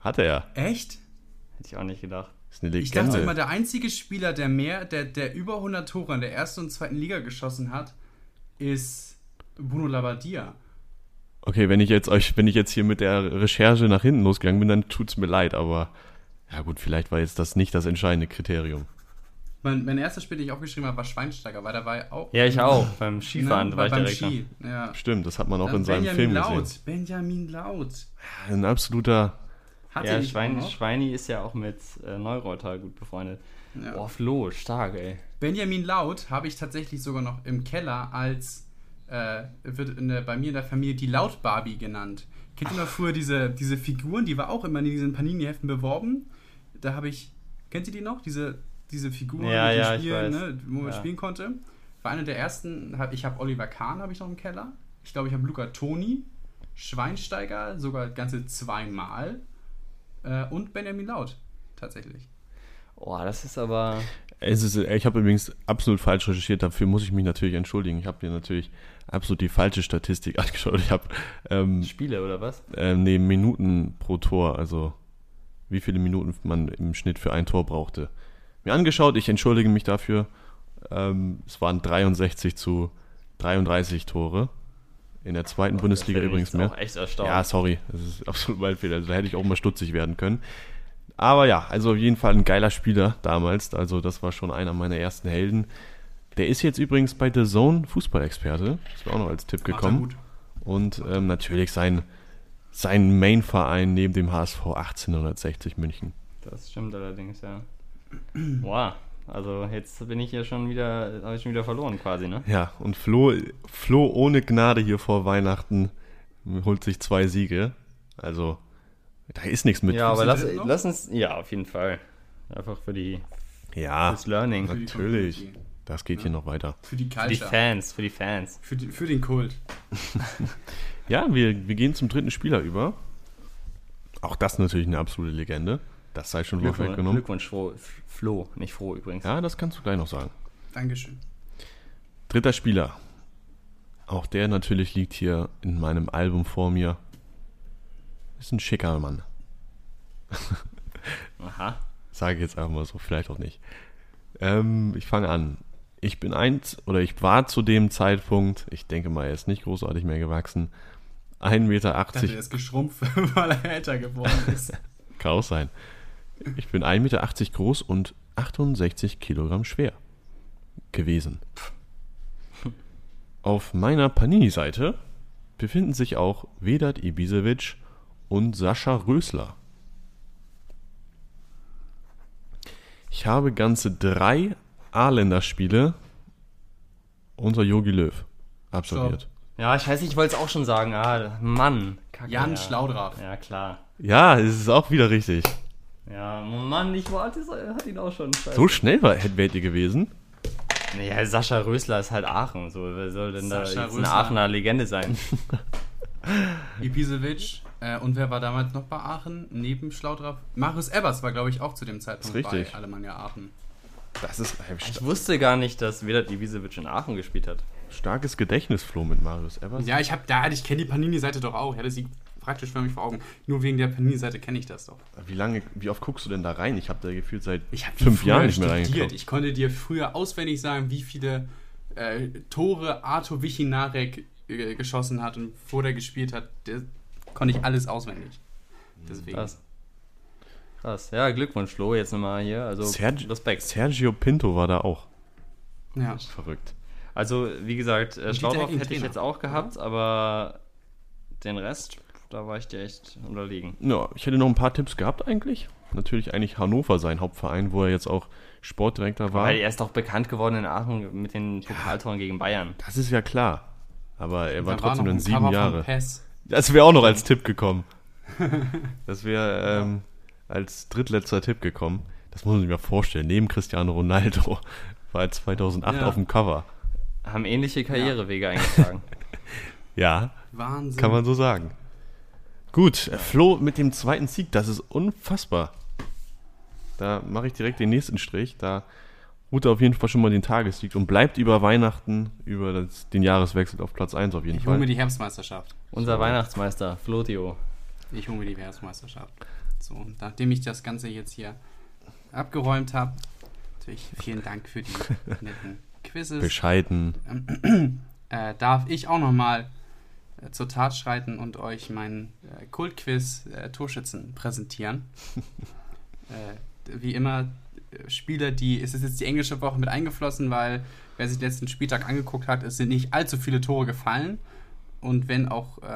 Hat er. Echt? Hätte ich auch nicht gedacht. Ist eine Ich dachte immer, Legende. der einzige Spieler, der mehr, der, der über 100 Tore in der ersten und zweiten Liga geschossen hat, ist Bruno Labbadia. Okay, wenn ich jetzt euch, wenn ich jetzt hier mit der Recherche nach hinten losgegangen bin, dann tut's mir leid, aber ja gut, vielleicht war jetzt das nicht das entscheidende Kriterium. Mein, mein erster Spiel, den ich aufgeschrieben habe, war Schweinsteiger, weil da war auch. Ja, ich auch. Beim Skifahren Ne, war ich beim direkt. Ski. Ja. Stimmt, das hat man auch Dann in seinem Benjamin Film Laut. gesehen. Benjamin Laut. Ein absoluter, Hat Ja, er Schwein? Schweini ist ja auch mit äh, Neureuter gut befreundet. Ja. Boah, Flo, stark, ey. Benjamin Laut habe ich tatsächlich sogar noch im Keller als, äh, wird in der, bei mir in der Familie die Laut-Barbie genannt. Kennt ihr noch früher diese, diese Figuren? Die war auch immer in diesen Panini-Heften beworben. Da habe ich, kennt ihr die noch? Diese, diese Figuren, Ja, den ja, weiß. ne, wo man Ja. spielen konnte. War eine der ersten, hab, ich habe Oliver Kahn habe ich noch im Keller. Ich glaube, ich habe Luca Toni, Schweinsteiger, sogar ganze zweimal. Äh, und Benjamin Laut, tatsächlich. Boah, das ist aber. es ist, ich habe übrigens absolut falsch recherchiert, dafür muss ich mich natürlich entschuldigen. Ich habe mir natürlich absolut die falsche Statistik <laughs> angeschaut. Ich habe ähm, Spiele oder was? äh, nee, Minuten pro Tor, also wie viele Minuten man im Schnitt für ein Tor brauchte. Mir angeschaut, ich entschuldige mich dafür. Ähm, es waren 63 zu 33 Tore. In der zweiten Bundesliga Das übrigens ist mehr. auch echt erstaunt. Ja, sorry, das ist <laughs> absolut mein Fehler. Also, da hätte ich auch mal stutzig werden können. Aber ja, also auf jeden Fall ein geiler Spieler damals. Also das war schon einer meiner ersten Helden. Der ist jetzt übrigens bei The Zone Fußballexperte. Das war auch noch als Tipp Macht er gekommen. gut. Und ähm, natürlich sein, sein Main-Verein neben dem HSV 1860 München. Das stimmt allerdings, ja. Wow. Also jetzt bin ich hier schon wieder, habe ich schon wieder verloren quasi, ne? Ja, und Flo, Flo ohne Gnade hier vor Weihnachten holt sich zwei Siege. Also, da ist nichts mit. Ja, aber lass, lass uns, ja, auf jeden Fall. Einfach für die, ja, fürs Learning. Natürlich. Das geht hier noch weiter. Für die Für die Culture. Fans, für die Fans. Für, die, für den Kult. <laughs> Ja, wir, wir gehen zum dritten Spieler über. Auch das natürlich eine absolute Legende. Das sei schon Glückwunsch, vorweggenommen. Glückwunsch Flo, Flo, nicht Froh übrigens. Ja, das kannst du gleich noch sagen. Dankeschön. Dritter Spieler. Auch der natürlich liegt hier in meinem Album vor mir. Ist ein schicker Mann. <laughs> Aha. Sage ich jetzt einfach mal so, vielleicht auch nicht. Ähm, ich fange an. Ich bin eins, oder ich war zu dem Zeitpunkt, ich denke mal, er ist nicht großartig mehr gewachsen, 1,80 Meter. Ich dachte, er ist geschrumpft, <laughs> weil er älter geworden ist. Kann auch sein. Ich bin 1,80 Meter groß und 68 Kilogramm schwer gewesen. Auf meiner Panini-Seite befinden sich auch Vedat Ibisevic und Sascha Rösler. Ich habe ganze drei A-Länderspiele unter Jogi Löw absolviert. Ja, ich weiß nicht, ich wollte es auch schon sagen. Ah, Mann. Kacke, Jan ja. Schlaudraff. Ja, klar. Ja, es ist auch wieder richtig. Ja, Mann, ich warte, er hat ihn auch schon. Scheiße. So schnell war, wärt ihr gewesen. Naja, Sascha Rösler ist halt Aachen. So, wer soll denn da Sascha jetzt eine. Aachener Legende sein? <laughs> Ibisevic. Äh, und wer war damals noch bei Aachen? Neben Schlaudraff? Marius Ebers war, glaube ich, auch zu dem Zeitpunkt Ist richtig. bei Alemannia Aachen. Das ist ein Ich wusste gar nicht, dass Vedat Ibisevic in Aachen gespielt hat. starkes Gedächtnisfloh mit Marius Evers. Ja, ich habe da, ich kenne die Panini-Seite doch auch. Ich hatte sie praktisch für mich vor Augen. Nur wegen der Panini-Seite kenne ich das doch. Wie lange, wie oft guckst du denn da rein? Ich habe da gefühlt seit Ich habe fünf Jahren nicht mehr studiert. reingeguckt. Ich konnte dir früher auswendig sagen, wie viele äh, Tore Arthur Wichinarek äh, geschossen hat und wo der gespielt hat. Der, konnte ich alles auswendig. Deswegen. Krass. Krass. Ja, Glückwunsch, Flo, jetzt nochmal hier. Also, Sergio, Respekt. Sergio Pinto war da auch. Ja. Verrückt. Also, wie gesagt, äh, Hecking hätte ich jetzt auch gehabt, aber den Rest, da war ich dir echt unterlegen. Ja, ich hätte noch ein paar Tipps gehabt eigentlich. Natürlich eigentlich Hannover sein Hauptverein, wo er jetzt auch Sportdirektor war. Weil er ist doch bekannt geworden in Aachen mit den Pokaltoren gegen Bayern. Das ist ja klar. Aber er war Da trotzdem noch dann sieben Cover Jahre. Das wäre auch noch als Tipp gekommen. <laughs> Das wäre ähm, als drittletzter Tipp gekommen. Das muss man sich mal vorstellen. Neben Cristiano Ronaldo <laughs> war er 2008 Ja. auf dem Cover. Haben ähnliche Karrierewege eingeschlagen. <laughs> Ja, Wahnsinn. Kann man so sagen. Gut, Flo mit dem zweiten Sieg, das ist unfassbar. Da mache ich direkt den nächsten Strich. Da ruht er auf jeden Fall schon mal den Tagessieg und bleibt über Weihnachten, über das, den Jahreswechsel auf Platz 1 auf jeden Ich hole mir Fall. die Herbstmeisterschaft. Unser Weihnachtsmeister, Flotio. Ich hole mir die Herbstmeisterschaft. So, und nachdem ich das Ganze jetzt hier abgeräumt habe, natürlich vielen Dank für die <laughs> netten Quizzes. Bescheiden. <clears throat> Äh, darf ich auch nochmal äh, zur Tat schreiten und euch meinen äh, Kultquiz äh, Torschützen präsentieren. <laughs> äh, wie immer, äh, Spieler, die, es ist jetzt die englische Woche mit eingeflossen, weil wer sich den letzten Spieltag angeguckt hat, es sind nicht allzu viele Tore gefallen. Und wenn auch, äh,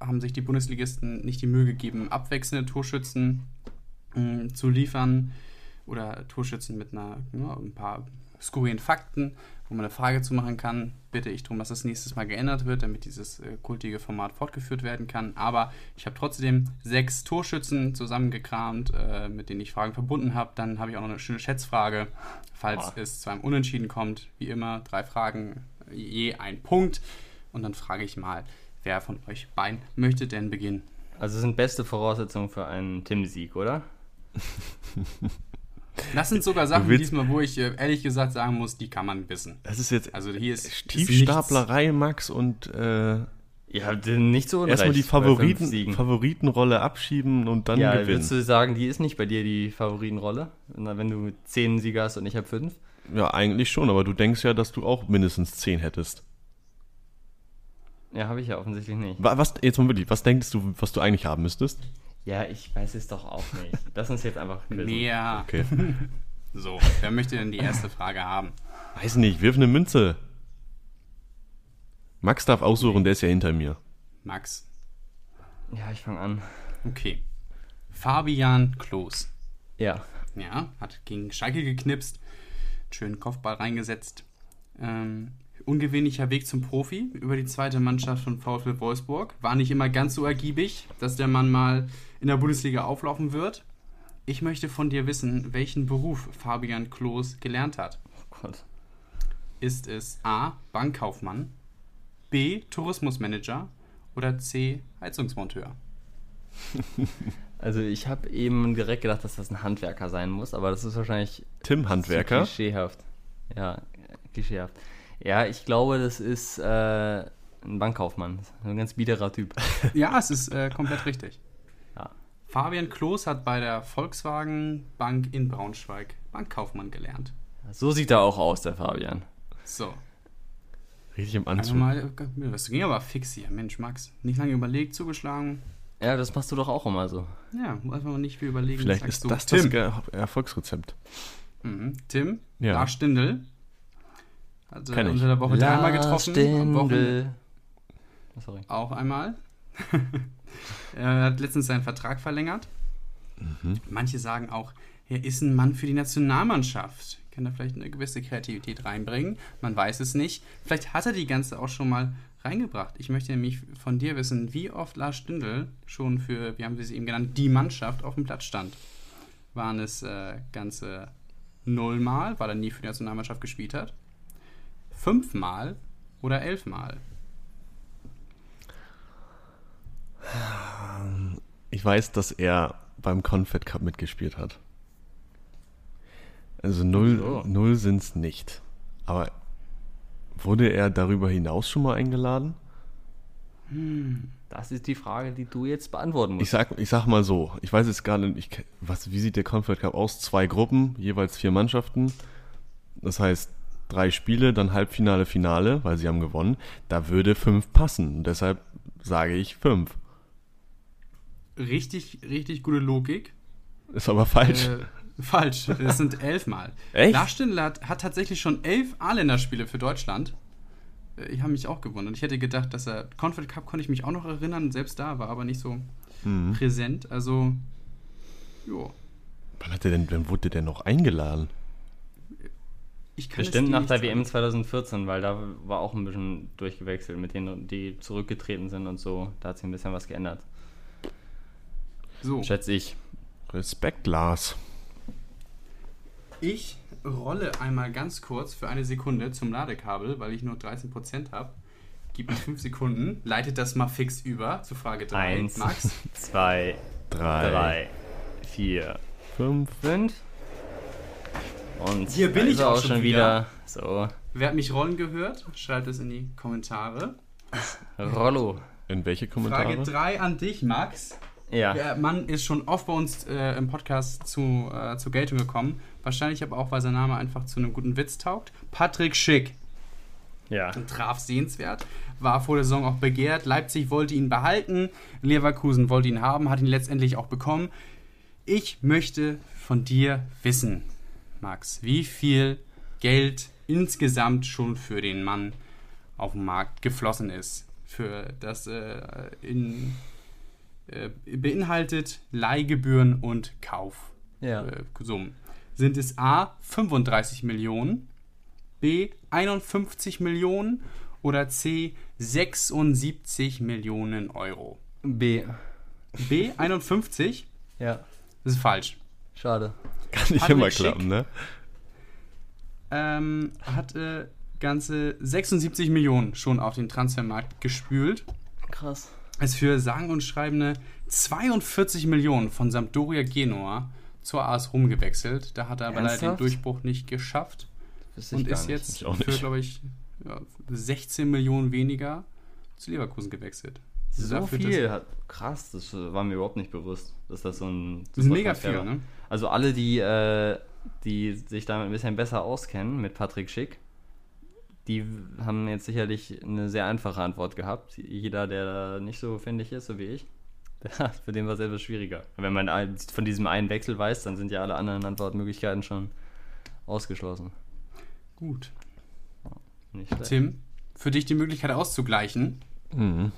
haben sich die Bundesligisten nicht die Mühe gegeben, abwechselnde Torschützen mh, zu liefern oder Torschützen mit einer, ja, ein paar skurrilen Fakten, wo man eine Frage zu machen kann, bitte ich darum, dass das nächstes Mal geändert wird, damit dieses äh, kultige Format fortgeführt werden kann. Aber ich habe trotzdem sechs Torschützen zusammengekramt, äh, mit denen ich Fragen verbunden habe. Dann habe ich auch noch eine schöne Schätzfrage, falls Ah. es zu einem Unentschieden kommt. Wie immer, drei Fragen, je ein Punkt. Und dann frage ich mal, wer von euch beiden möchte denn beginnen? Also sind beste Voraussetzungen für einen Tim-Sieg, oder? <laughs> Das sind sogar Sachen willst- diesmal, wo ich äh, ehrlich gesagt sagen muss, die kann man wissen. Das ist jetzt Also hier ist ist Tiefstaplerei, Max, und äh, habt nicht so erstmal die Favoriten. Favoritenrolle abschieben und dann ja, gewinnen. würdest du sagen, die ist nicht bei dir die Favoritenrolle? Na, wenn du zehn Sieger hast und ich habe fünf? Ja, eigentlich schon, aber du denkst ja, dass du auch mindestens 10 hättest. Ja, habe ich ja offensichtlich nicht. Wa- Was, jetzt mal wirklich, was denkst du, was du eigentlich haben müsstest? Ja, ich weiß es doch auch nicht. Lass uns jetzt einfach <laughs> quizzen. Mehr. Okay. <laughs> So, wer möchte denn die erste Frage haben? Weiß nicht, wirf eine Münze. Max darf aussuchen, der ist ja hinter mir. Max. Ja, ich fange an. Okay. Fabian Klos. Ja. Ja, hat gegen Schalke geknipst, schönen Kopfball reingesetzt. Ähm, ungewöhnlicher Weg zum Profi über die zweite Mannschaft von VfL Wolfsburg. War nicht immer ganz so ergiebig, dass der Mann mal in der Bundesliga auflaufen wird. Ich möchte von dir wissen, welchen Beruf Fabian Klos gelernt hat. Oh Gott. Ist es A. Bankkaufmann, B. Tourismusmanager oder C. Heizungsmonteur? <laughs> Also ich habe eben direkt gedacht, dass das ein Handwerker sein muss, aber das ist wahrscheinlich Tim Handwerker. klischeehaft. Ja, klischeehaft. Ja, ich glaube, das ist äh, ein Bankkaufmann. Ein ganz biederer Typ. Ja, es ist äh, komplett richtig. Fabian Klos hat bei der Volkswagen Bank in Braunschweig Bankkaufmann gelernt. So sieht er auch aus, der Fabian. So, Richtig im einfach Anzug. mal, das ging aber fix hier. Mensch, Max, nicht lange überlegt, zugeschlagen. Ja, das machst du doch auch immer so. Ja, muss man nicht viel überlegen. Vielleicht sagst ist du. das das Tim. Ge- Erfolgsrezept. Mhm. Tim, Ja. Lars Stindl. Kenn äh, ich. unter der Woche dreimal Lars getroffen. Am Wochenende Stindl. Oh, Sorry. auch einmal. <laughs> er hat letztens seinen Vertrag verlängert. Mhm. Manche sagen auch, er ist ein Mann für die Nationalmannschaft. Kann da vielleicht eine gewisse Kreativität reinbringen? Man weiß es nicht. Vielleicht hat er die ganze auch schon mal reingebracht. Ich möchte nämlich von dir wissen, wie oft Lars Stindl schon für, wie haben wir sie eben genannt, die Mannschaft auf dem Platz stand. Waren es äh, ganze nullmal, weil er nie für die Nationalmannschaft gespielt hat? Fünfmal oder elfmal? Ich weiß, dass er beim Confed Cup mitgespielt hat. Also null, So. null sind es nicht. Aber wurde er darüber hinaus schon mal eingeladen? Das ist die Frage, die du jetzt beantworten musst. Ich sag, ich sag mal so, ich weiß jetzt gar nicht, ich, was, wie sieht der Confed Cup aus? Zwei Gruppen, jeweils vier Mannschaften. Das heißt, drei Spiele, dann Halbfinale, Finale, weil sie haben gewonnen. Da würde fünf passen. Und deshalb sage ich fünf. Richtig, richtig gute Logik. Ist aber falsch. Äh, falsch. Es sind elfmal. Echt? Lars Stindl hat, hat tatsächlich schon elf A-Länderspiele für Deutschland. Äh, Ich habe mich auch gewundert. Ich hätte gedacht, dass er. Confed Cup konnte ich mich auch noch erinnern, selbst da war aber nicht so Mhm. präsent. Also, jo. Wann hat er denn, wann wurde der noch eingeladen? Ich kann es Bestimmt nach der. WM 2014, weil da war auch ein bisschen durchgewechselt mit denen, die zurückgetreten sind und so. Da hat sich ein bisschen was geändert. So, Schätze ich. Respekt, Lars. ich rolle einmal ganz kurz für eine Sekunde zum Ladekabel, weil ich nur 13% habe. Gib mir 5 Sekunden, leitet das mal fix über zu Frage 3. Eins, Max? zwei, Drei, drei, vier, fünf. fünf. Und Hier bin ich er auch schon wieder. So, Wer hat mich rollen gehört? Schreibt es in die Kommentare. Rollo. In welche Frage Kommentare? 3 an dich, Max. Ja. Der Mann ist schon oft bei uns äh, im Podcast zu, äh, zur Geltung gekommen. Wahrscheinlich aber auch, weil sein Name einfach zu einem guten Witz taugt. Patrick Schick. Ja. traf sehenswert, war vor der Saison auch begehrt. Leipzig wollte ihn behalten, Leverkusen wollte ihn haben, hat ihn letztendlich auch bekommen. Ich möchte von dir wissen, Max, wie viel Geld insgesamt schon für den Mann auf dem Markt geflossen ist. Für das äh, in, äh, beinhaltet Leihgebühren und Ja. Kaufsummen. Sind es A 35 Millionen, B 51 Millionen oder C 76 Millionen Euro? B. B 51? Ja. Das ist falsch. Schade. Kann nicht Patrick immer Schick. klappen, ne? Ähm, hat äh, ganze 76 Millionen schon auf den Transfermarkt gespült. Krass. Ist für sagen und schreibende 42 Millionen von Sampdoria Genua zur AS Rom gewechselt. Da hat er aber leider den? Durchbruch nicht geschafft. Und ist jetzt für, glaube ich, ja, 16 Millionen weniger zu Leverkusen gewechselt. So Dafür, viel. Hat, krass, das äh, war mir überhaupt nicht bewusst, dass das so ein. Das ist mega viel, ne? Also alle, die, äh, die sich damit ein bisschen besser auskennen mit Patrick Schick, die haben jetzt sicherlich eine sehr einfache Antwort gehabt. Jeder, der da nicht so findig ist, so wie ich, <laughs> der, für den war es etwas schwieriger. Wenn man von diesem einen Wechsel weiß, dann sind ja alle anderen Antwortmöglichkeiten schon ausgeschlossen. Gut. Tim, für dich die Möglichkeit auszugleichen. Mhm.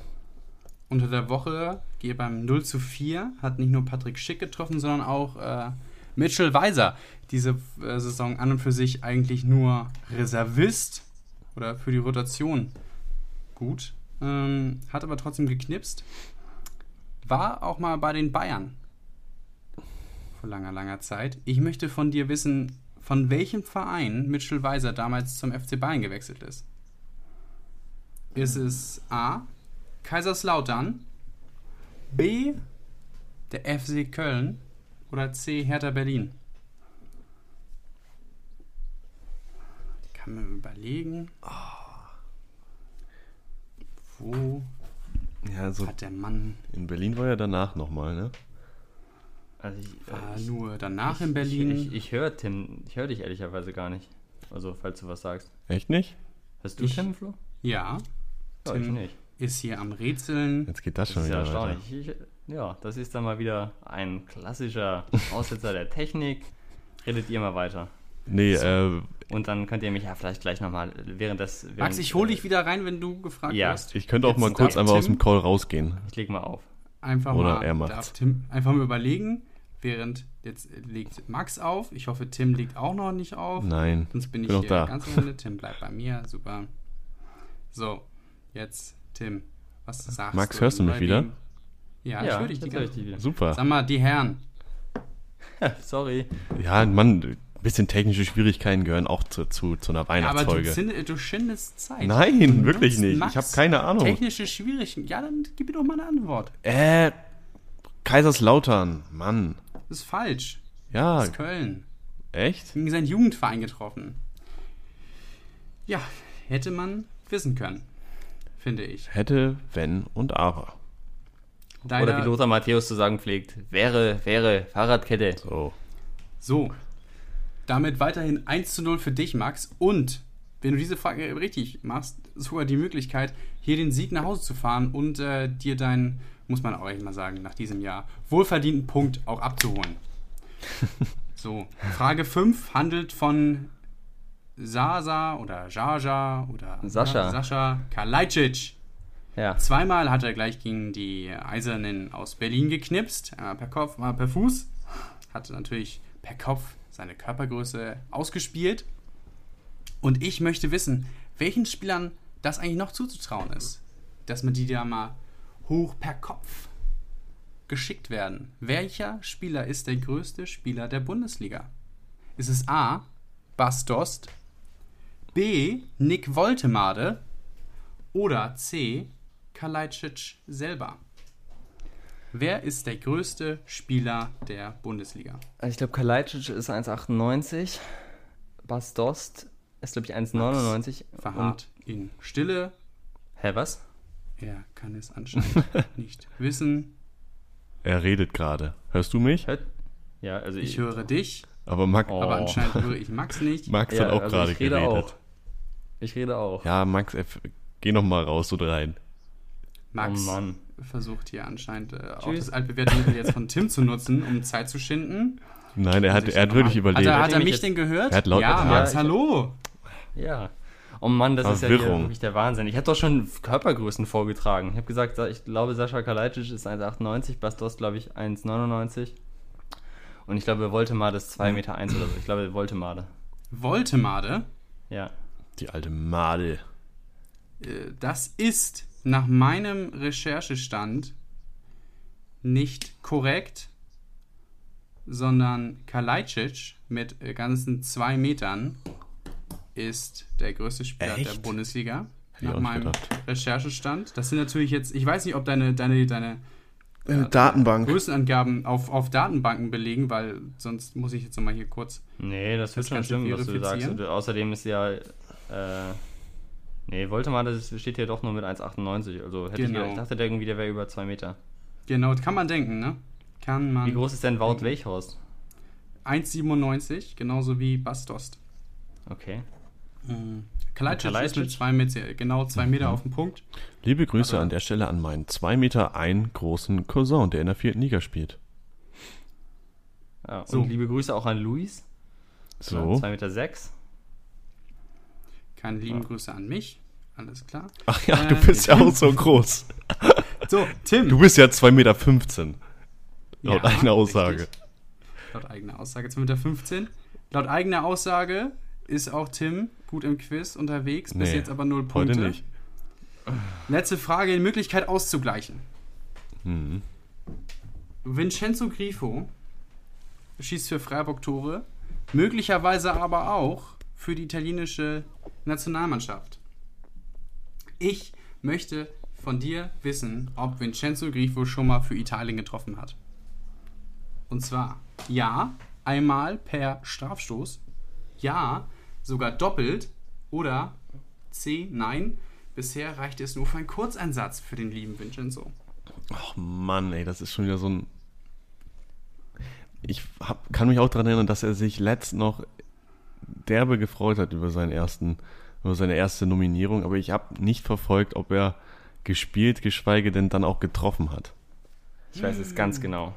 Unter der Woche geht beim 0 zu 4, hat nicht nur Patrick Schick getroffen, sondern auch äh, Mitchell Weiser. Diese äh, Saison an und für sich eigentlich nur Reservist oder für die Rotation gut. Ähm, hat aber trotzdem geknipst. War auch mal bei den Bayern vor langer, langer Zeit. Ich möchte von dir wissen, von welchem Verein Mitchell Weiser damals zum FC Bayern gewechselt ist. Ist es A. Kaiserslautern, B. der FC Köln oder C. Hertha Berlin? Kann man überlegen. Wo Ja, also hat der Mann in Berlin war ja danach nochmal, ne? Also ich, war äh, ich, nur danach in ich, Berlin? ich, ich höre Tim, ich höre dich ehrlicherweise gar nicht. Also, falls du was sagst. Echt nicht? Hast du Ich- Tim, Flo? ja, Ja, Tim ich nicht. ist hier am Rätseln. Jetzt geht das Das schon ist ja wieder. Ich, ja, das ist dann mal wieder ein klassischer <laughs> Aussetzer der Technik. Redet ihr mal weiter. Nee, äh, Und dann könnt ihr mich ja vielleicht gleich nochmal während des. Während, Max, ich hole dich äh, wieder rein, wenn du gefragt Ja. wirst. ich könnte auch Jetzt mal kurz einfach aus Tim- dem Call rausgehen. Ich leg mal auf. Einfach Oder mal, er macht's. darf Tim einfach mal überlegen, während jetzt legt Max auf. Ich hoffe, Tim legt auch noch nicht auf. Nein. Sonst bin ich Bin noch hier da. ganz am Ende. Tim bleibt bei mir, super. So, jetzt Tim, was sagst Max, du? hörst du mich wieder? dem- Ja, ich höre dich hör dich wieder. Super. Sag mal, die Herren, <laughs> Sorry. Ja, Mann, ein bisschen technische Schwierigkeiten gehören auch zu, zu, zu einer ja, aber du, Weihnachtsfolge. du schindest Zeit. Nein, Du wirklich nicht. Max Ich habe keine Ahnung. Technische Schwierigkeiten. Ja, dann gib mir doch mal eine Antwort. Äh, Kaiserslautern, Mann. Das ist falsch. Ja, Das ist Köln. echt? gegen seinen Jugendverein getroffen. Ja, hätte man wissen können, finde ich. Hätte, wenn und aber. Oder wie Lothar Matthäus zu sagen pflegt: wäre, wäre, Fahrradkette. So. So, damit weiterhin 1 zu 0 für dich, Max. Und wenn du diese Frage richtig machst, sogar die Möglichkeit, hier den Sieg nach Hause zu fahren und äh, dir deinen, muss man auch echt mal sagen, nach diesem Jahr wohlverdienten Punkt auch abzuholen. <laughs> so, Frage 5 handelt von Sasa oder Jaja oder Sascha. Sascha Kalajdzic. Ja. Zweimal hat er gleich gegen die Eisernen aus Berlin geknipst. Einmal per Kopf, einmal per Fuß. Hat natürlich per Kopf seine Körpergröße ausgespielt. Und ich möchte wissen, welchen Spielern das eigentlich noch zuzutrauen ist. Dass man die da mal hoch per Kopf geschickt werden. Welcher Spieler ist der größte Spieler der Bundesliga? Ist es A. Bas Dost, B. Nick Woltemade oder C. Kalajdzic selber? Wer ist der größte Spieler der Bundesliga? Also ich glaube, Kalajdzic ist 1,98. Bas Dost ist, glaube ich, 1,99. Und. Verharrt in Stille. Hä, was? Er kann es anscheinend <laughs> nicht wissen. er redet gerade. Hörst du mich? Ja, also Ich höre dich, Aber Max, Oh. aber anscheinend höre ich Max nicht. <laughs> Max ja, hat auch also gerade ich rede geredet. auch. Ich rede auch. Ja, Max, geh noch mal raus und rein. Max Oh Mann. Versucht hier anscheinend äh, auch Tschüss. das altbewährte Mittel jetzt von Tim zu nutzen, um Zeit zu schinden. Nein, er hat, er hat wirklich überlegt. Hat er, hat Hat er mich denn gehört? Er hat laut- ja, Ja, Max, ich- hallo. Ja. Oh Mann, das ist ja wirklich der Wahnsinn. Ich habe doch schon Körpergrößen vorgetragen. Ich habe gesagt, ich glaube, Sascha Kalajdzic ist 1,98, Bastos, glaube ich, 1,99. Und ich glaube, Voltemade ist 2,1 Meter eins oder so. Ich glaube, Voltemade. Voltemade, Ja. Die alte Made. äh, das ist nach meinem Recherchestand nicht korrekt, sondern Kalajdzic mit äh, ganzen zwei Metern ist der größte Spieler Echt? der Bundesliga. Nach meinem gedacht. Recherchestand. Das sind natürlich jetzt, ich weiß nicht, ob deine, deine, deine Eine Datenbank. Größenangaben auf, auf Datenbanken belegen, weil sonst muss ich jetzt nochmal hier kurz. Nee, das wird Das schon stimmen, was du sagst. Und außerdem ist ja. Äh, nee, Voltemade das steht hier doch nur mit 1,98. Also hätte Genau. ich, ich dachte der irgendwie, der wäre über 2 Meter. Genau, kann man denken, ne? Kann man. Wie groß ist denn Wout Weichhorst? 1,97, genauso wie Bastost. Okay. Mhm. Kalajdzic ist mit zwei Meter, genau zwei Meter auf dem Punkt. Liebe Grüße Aber- an der Stelle an meinen 2 Meter ein großen Cousin, der in der vierten Liga spielt. Ja, und So. liebe Grüße auch an Luis. So. 2,6 Meter. Sechs. Keine lieben Grüße an mich. Alles klar. Ach ja, Äh, du bist ja auch so groß. <laughs> So, Tim. Du bist ja 2,15 Meter. Laut Ja, eigener Aussage. richtig. Laut eigener Aussage 2,15 Meter. Laut eigener Aussage ist auch Tim gut im Quiz unterwegs, bis Nee, jetzt aber null Punkte. Heute nicht. Letzte Frage, die Möglichkeit auszugleichen. Hm. Vincenzo Grifo schießt für Freiburg Tore, möglicherweise aber auch für die italienische Nationalmannschaft. Ich möchte von dir wissen, ob Vincenzo Grifo schon mal für Italien getroffen hat. Und zwar ja, einmal per Strafstoß, ja, sogar doppelt oder C, nein, bisher reichte es nur für einen Kurzeinsatz für den lieben Vincenzo. Ach Mann, ey, das ist schon wieder so ein. Ich hab, kann mich auch daran erinnern, dass er sich letzt noch derbe gefreut hat über seinen ersten, über seine erste Nominierung, aber ich habe nicht verfolgt, ob er gespielt, geschweige denn dann auch getroffen hat. Ich weiß es ganz genau.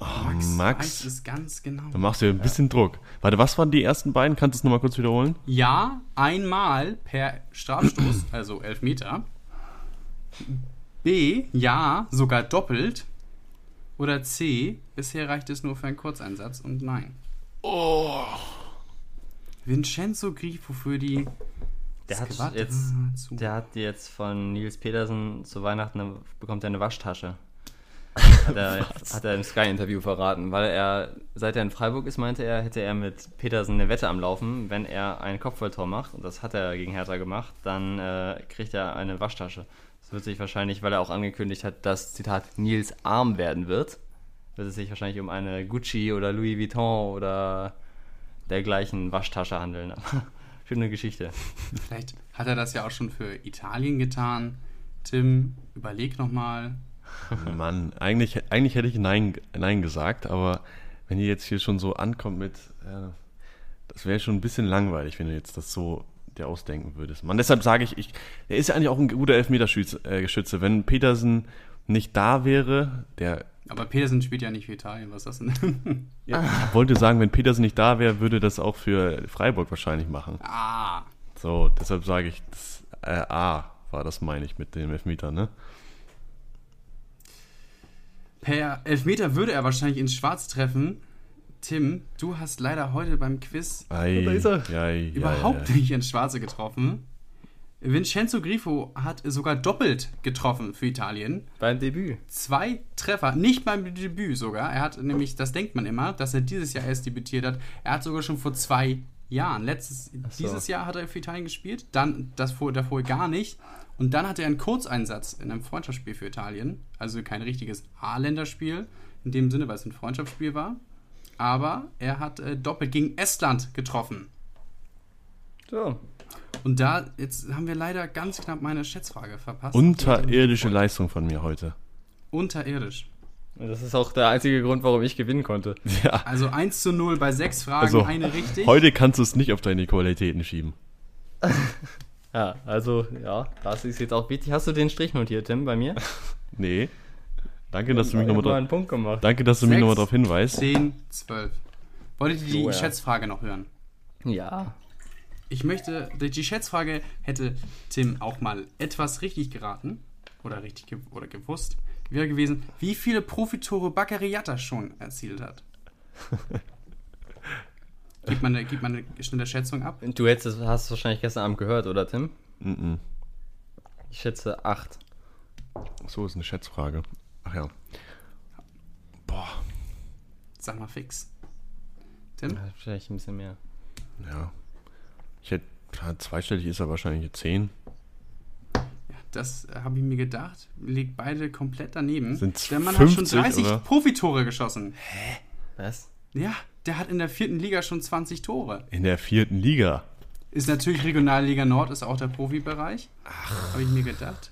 Oh, Max, Max, weiß es ganz genau. da machst du ja ein bisschen Druck. Warte, was waren die ersten beiden? Kannst du es nochmal kurz wiederholen? Ja, einmal per Strafstoß, <coughs> also Elfmeter. B, ja, sogar doppelt. Oder C, bisher reicht es nur für einen Kurzeinsatz und nein. Oh. Vincenzo Grifo für die Der hat jetzt, zu- der hat jetzt von Nils Petersen zu Weihnachten eine, bekommt er eine Waschtasche. Hat er, <laughs> hat er im Sky-Interview verraten, weil er, seit er in Freiburg ist, meinte er, hätte er mit Petersen eine Wette am Laufen, wenn er ein Kopfballtor macht, und das hat er gegen Hertha gemacht, dann äh, kriegt er eine Waschtasche. Das wird sich wahrscheinlich, weil er auch angekündigt hat, dass, Zitat, Nils arm werden wird, wird es sich wahrscheinlich um eine Gucci oder Louis Vuitton oder dergleichen Waschtasche handeln. <laughs> Schöne Geschichte. Vielleicht hat er das ja auch schon für Italien getan. Tim, überleg nochmal. Mann, eigentlich, eigentlich hätte ich Nein, Nein gesagt, aber wenn ihr jetzt hier schon so ankommt mit, äh, das wäre schon ein bisschen langweilig, wenn du jetzt das so dir ausdenken würdest. Mann, deshalb sage ich, ich, er ist ja eigentlich auch ein guter Elfmeterschütze. Äh, Geschütze. wenn Petersen nicht da wäre, der Aber Petersen spielt ja nicht für Italien, was ist das denn? <laughs> ja, ich wollte sagen, wenn Petersen nicht da wäre, würde das auch für Freiburg wahrscheinlich machen. ah, So, deshalb sage ich, das, äh, A war das, meine ich, mit dem Elfmeter, ne? Per Elfmeter würde er wahrscheinlich ins Schwarz treffen. Tim, du hast leider heute beim Quiz Ei, ja, überhaupt ja. nicht ins Schwarze getroffen. Vincenzo Grifo hat sogar doppelt getroffen für Italien. Beim Debüt. Zwei Treffer, nicht beim Debüt sogar. Er hat nämlich, das denkt man immer, dass er dieses Jahr erst debütiert hat. Er hat sogar schon vor zwei Jahren, letztes, so. dieses Jahr hat er für Italien gespielt, dann das vor, davor gar nicht. Und dann hatte er einen Kurzeinsatz in einem Freundschaftsspiel für Italien. Also kein richtiges A-Länderspiel, in dem Sinne, weil es ein Freundschaftsspiel war. Aber er hat äh, doppelt gegen Estland getroffen. So. Und da, jetzt haben wir leider ganz knapp meine Schätzfrage verpasst. Unterirdische Leistung von mir heute. Unterirdisch. Das ist auch der einzige Grund, warum ich gewinnen konnte. <laughs> Ja. Also 1 zu 0 bei sechs Fragen, Also, eine richtig. heute kannst du es nicht auf deine Qualitäten schieben. <laughs> Ja, also, ja, das ist jetzt auch wichtig. Hast du den Strich notiert, Tim, bei mir? <laughs> Nee. Danke, dass du mich nochmal mal drauf, einen Punkt gemacht. danke, dass du mich Sechs, nochmal darauf hinweist. 10, 12. Wolltet ihr die So, ja. Schätzfrage noch hören? Ja. Ich möchte, die die Schätzfrage hätte Tim auch mal etwas richtig geraten oder richtig ge oder gewusst. Wäre gewesen, wie viele Profitore Baccariata schon erzielt hat. <laughs> Gibt man eine, gibt man eine schnelle Schätzung ab? Du hättest, es- hast es wahrscheinlich gestern Abend gehört, oder, Tim? Mhm. Ich schätze 8. So ist eine Schätzfrage. Ach ja. Boah, Sag mal fix. Tim? Vielleicht ein bisschen mehr. ja. Ich hätte, klar, zweistellig ist er wahrscheinlich 10. Das äh, habe ich mir gedacht. Liegt beide komplett daneben. Sind's Der Mann hat schon 50, 30 oder? Profitore geschossen. Was? Ja, der hat in der vierten Liga schon 20 Tore. In der vierten Liga. Ist natürlich Regionalliga Nord, ist auch der Profibereich. Ach. Habe ich mir gedacht.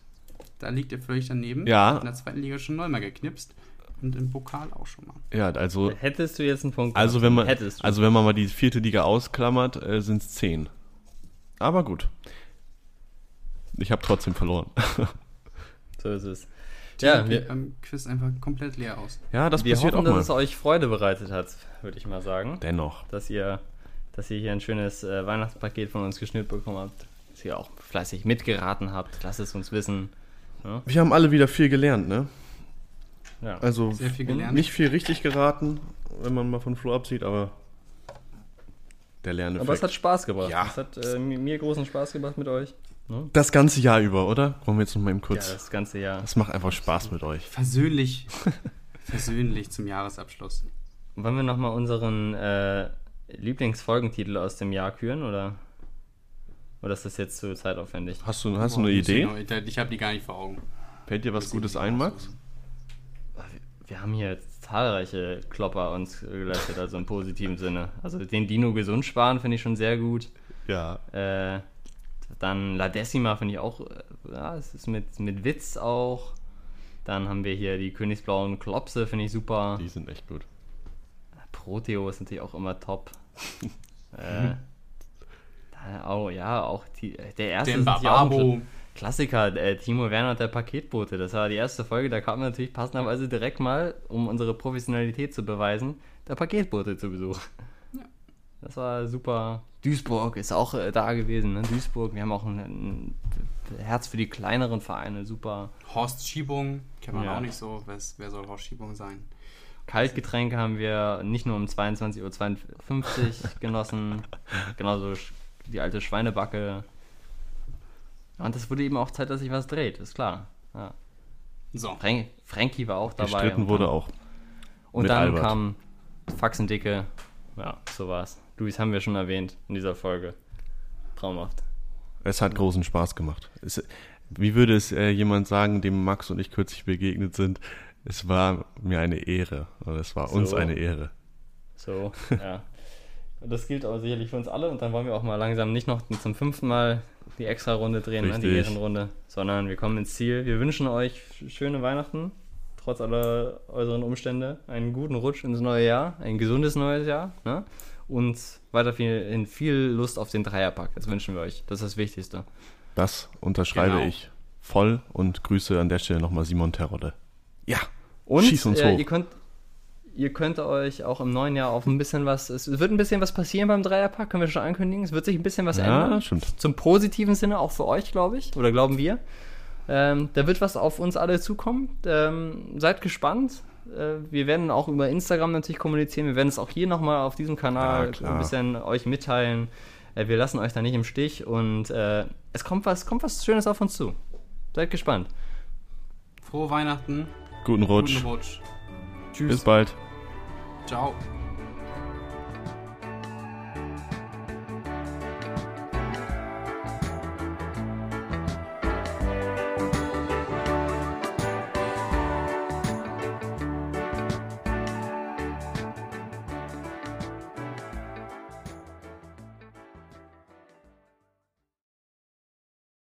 Da liegt er völlig daneben. Ja. In der zweiten Liga schon neunmal geknipst. Und im Pokal auch schon mal. Ja, also, Hättest du jetzt einen Punkt also, wenn man, Hättest du. also wenn man mal die vierte Liga ausklammert, äh, sind es 10. Aber gut. Ich habe trotzdem verloren. <laughs> so ist es. Ja, Ja, wir, beim Quiz einfach komplett leer aus. Ja, das wir passiert hoffen, auch dass mal. es euch Freude bereitet hat, würde ich mal sagen. Dennoch. Dass ihr, dass ihr hier ein schönes äh, Weihnachtspaket von uns geschnürt bekommen habt. Dass ihr auch fleißig mitgeraten habt. Lasst es uns wissen. Ja, Wir haben alle wieder viel gelernt, ne? ja. Also Sehr viel gelernt. nicht viel richtig geraten, wenn man mal von Flo absieht, aber der Lerneffekt. Aber es hat Spaß gebracht. Ja. Es hat äh, mi- mir großen Spaß gemacht mit euch. Ne? das ganze Jahr über, oder? Wollen wir jetzt noch mal eben Ja, kurz. das ganze Jahr. das macht einfach Spaß mit euch. Versöhnlich. <laughs> versöhnlich zum Jahresabschluss. Wollen wir nochmal unseren äh, Lieblingsfolgentitel aus dem Jahr küren oder? Oder ist das jetzt zu zeitaufwendig? Hast du, hast du Boah, eine Idee? noch- Ich, ich habe die gar nicht vor Augen. Fällt dir was Gutes ein, Max? Wir haben hier zahlreiche Klopper uns geleistet, also im positiven Sinne. Also den Dino gesund sparen finde ich schon sehr gut. Ja. Äh, dann La Decima finde ich auch, äh, ja, es ist mit, mit Witz auch. Dann haben wir hier die Königsblauen Klopse, finde ich super. Die sind echt gut. Proteo ist natürlich auch immer top. <laughs> äh, da, oh ja, auch die, der erste Den ist natürlich auch ein Bababo. Kla- Klassiker, äh, Timo Werner und der Paketbote. Das war die erste Folge, da kam natürlich passenderweise direkt mal, um unsere Professionalität zu beweisen, der Paketbote zu Besuch. Das war super. Duisburg ist auch äh, da gewesen. Ne? Duisburg, wir haben auch ein, ein Herz für die kleineren Vereine, super. Horst Schiebung, kennt man Ja. auch nicht so. Wer, wer soll Horst Schiebung sein? Kaltgetränke haben wir nicht nur um 22.52 Uhr <laughs> genossen, genauso die alte Schweinebacke. Und es wurde eben auch Zeit, dass sich was dreht, ist klar. Ja. So. Frank, Frankie war auch dabei. Gestritten und wurde dann, auch. Und mit dann Albert. kam Faxendicke. Ja, so war's. Luis haben wir schon erwähnt in dieser Folge. Traumhaft. Es hat großen Spaß gemacht. Es, wie würde es äh, jemand sagen, dem Max und ich kürzlich begegnet sind? Es war mir eine Ehre. Oder es war uns So. eine Ehre. So, <laughs> ja. Und das gilt aber sicherlich für uns alle. Und dann wollen wir auch mal langsam nicht noch zum fünften Mal die extra Runde drehen, ne, die. Ehrenrunde, sondern wir kommen ins Ziel. Wir wünschen euch schöne Weihnachten, trotz aller äußeren Umstände, einen guten Rutsch ins neue Jahr, ein gesundes neues Jahr ne? und weiterhin viel Lust auf den Dreierpack. Das wünschen wir euch. Das ist das Wichtigste. Das unterschreibe Genau. ich voll und grüße an der Stelle nochmal Simon Terodde. Ja, Und schieß uns äh, hoch. ihr könnt ihr könnt euch auch im neuen Jahr auf ein bisschen was, es wird ein bisschen was passieren beim Dreierpack, können wir schon ankündigen. Es wird sich ein bisschen was Ja, ändern. stimmt. Zum positiven Sinne, auch für euch, glaube ich, oder glauben wir. Ähm, da wird was auf uns alle zukommen. Ähm, seid gespannt. Äh, wir werden auch über Instagram natürlich kommunizieren. Wir werden es auch hier nochmal auf diesem Ja, Kanal klar. ein bisschen euch mitteilen. Äh, wir lassen euch da nicht im Stich und äh, es kommt was, kommt was Schönes auf uns zu. Seid gespannt. Frohe Weihnachten. Guten Rutsch. Guten Rutsch. Tschüss. Bis bald. Ciao.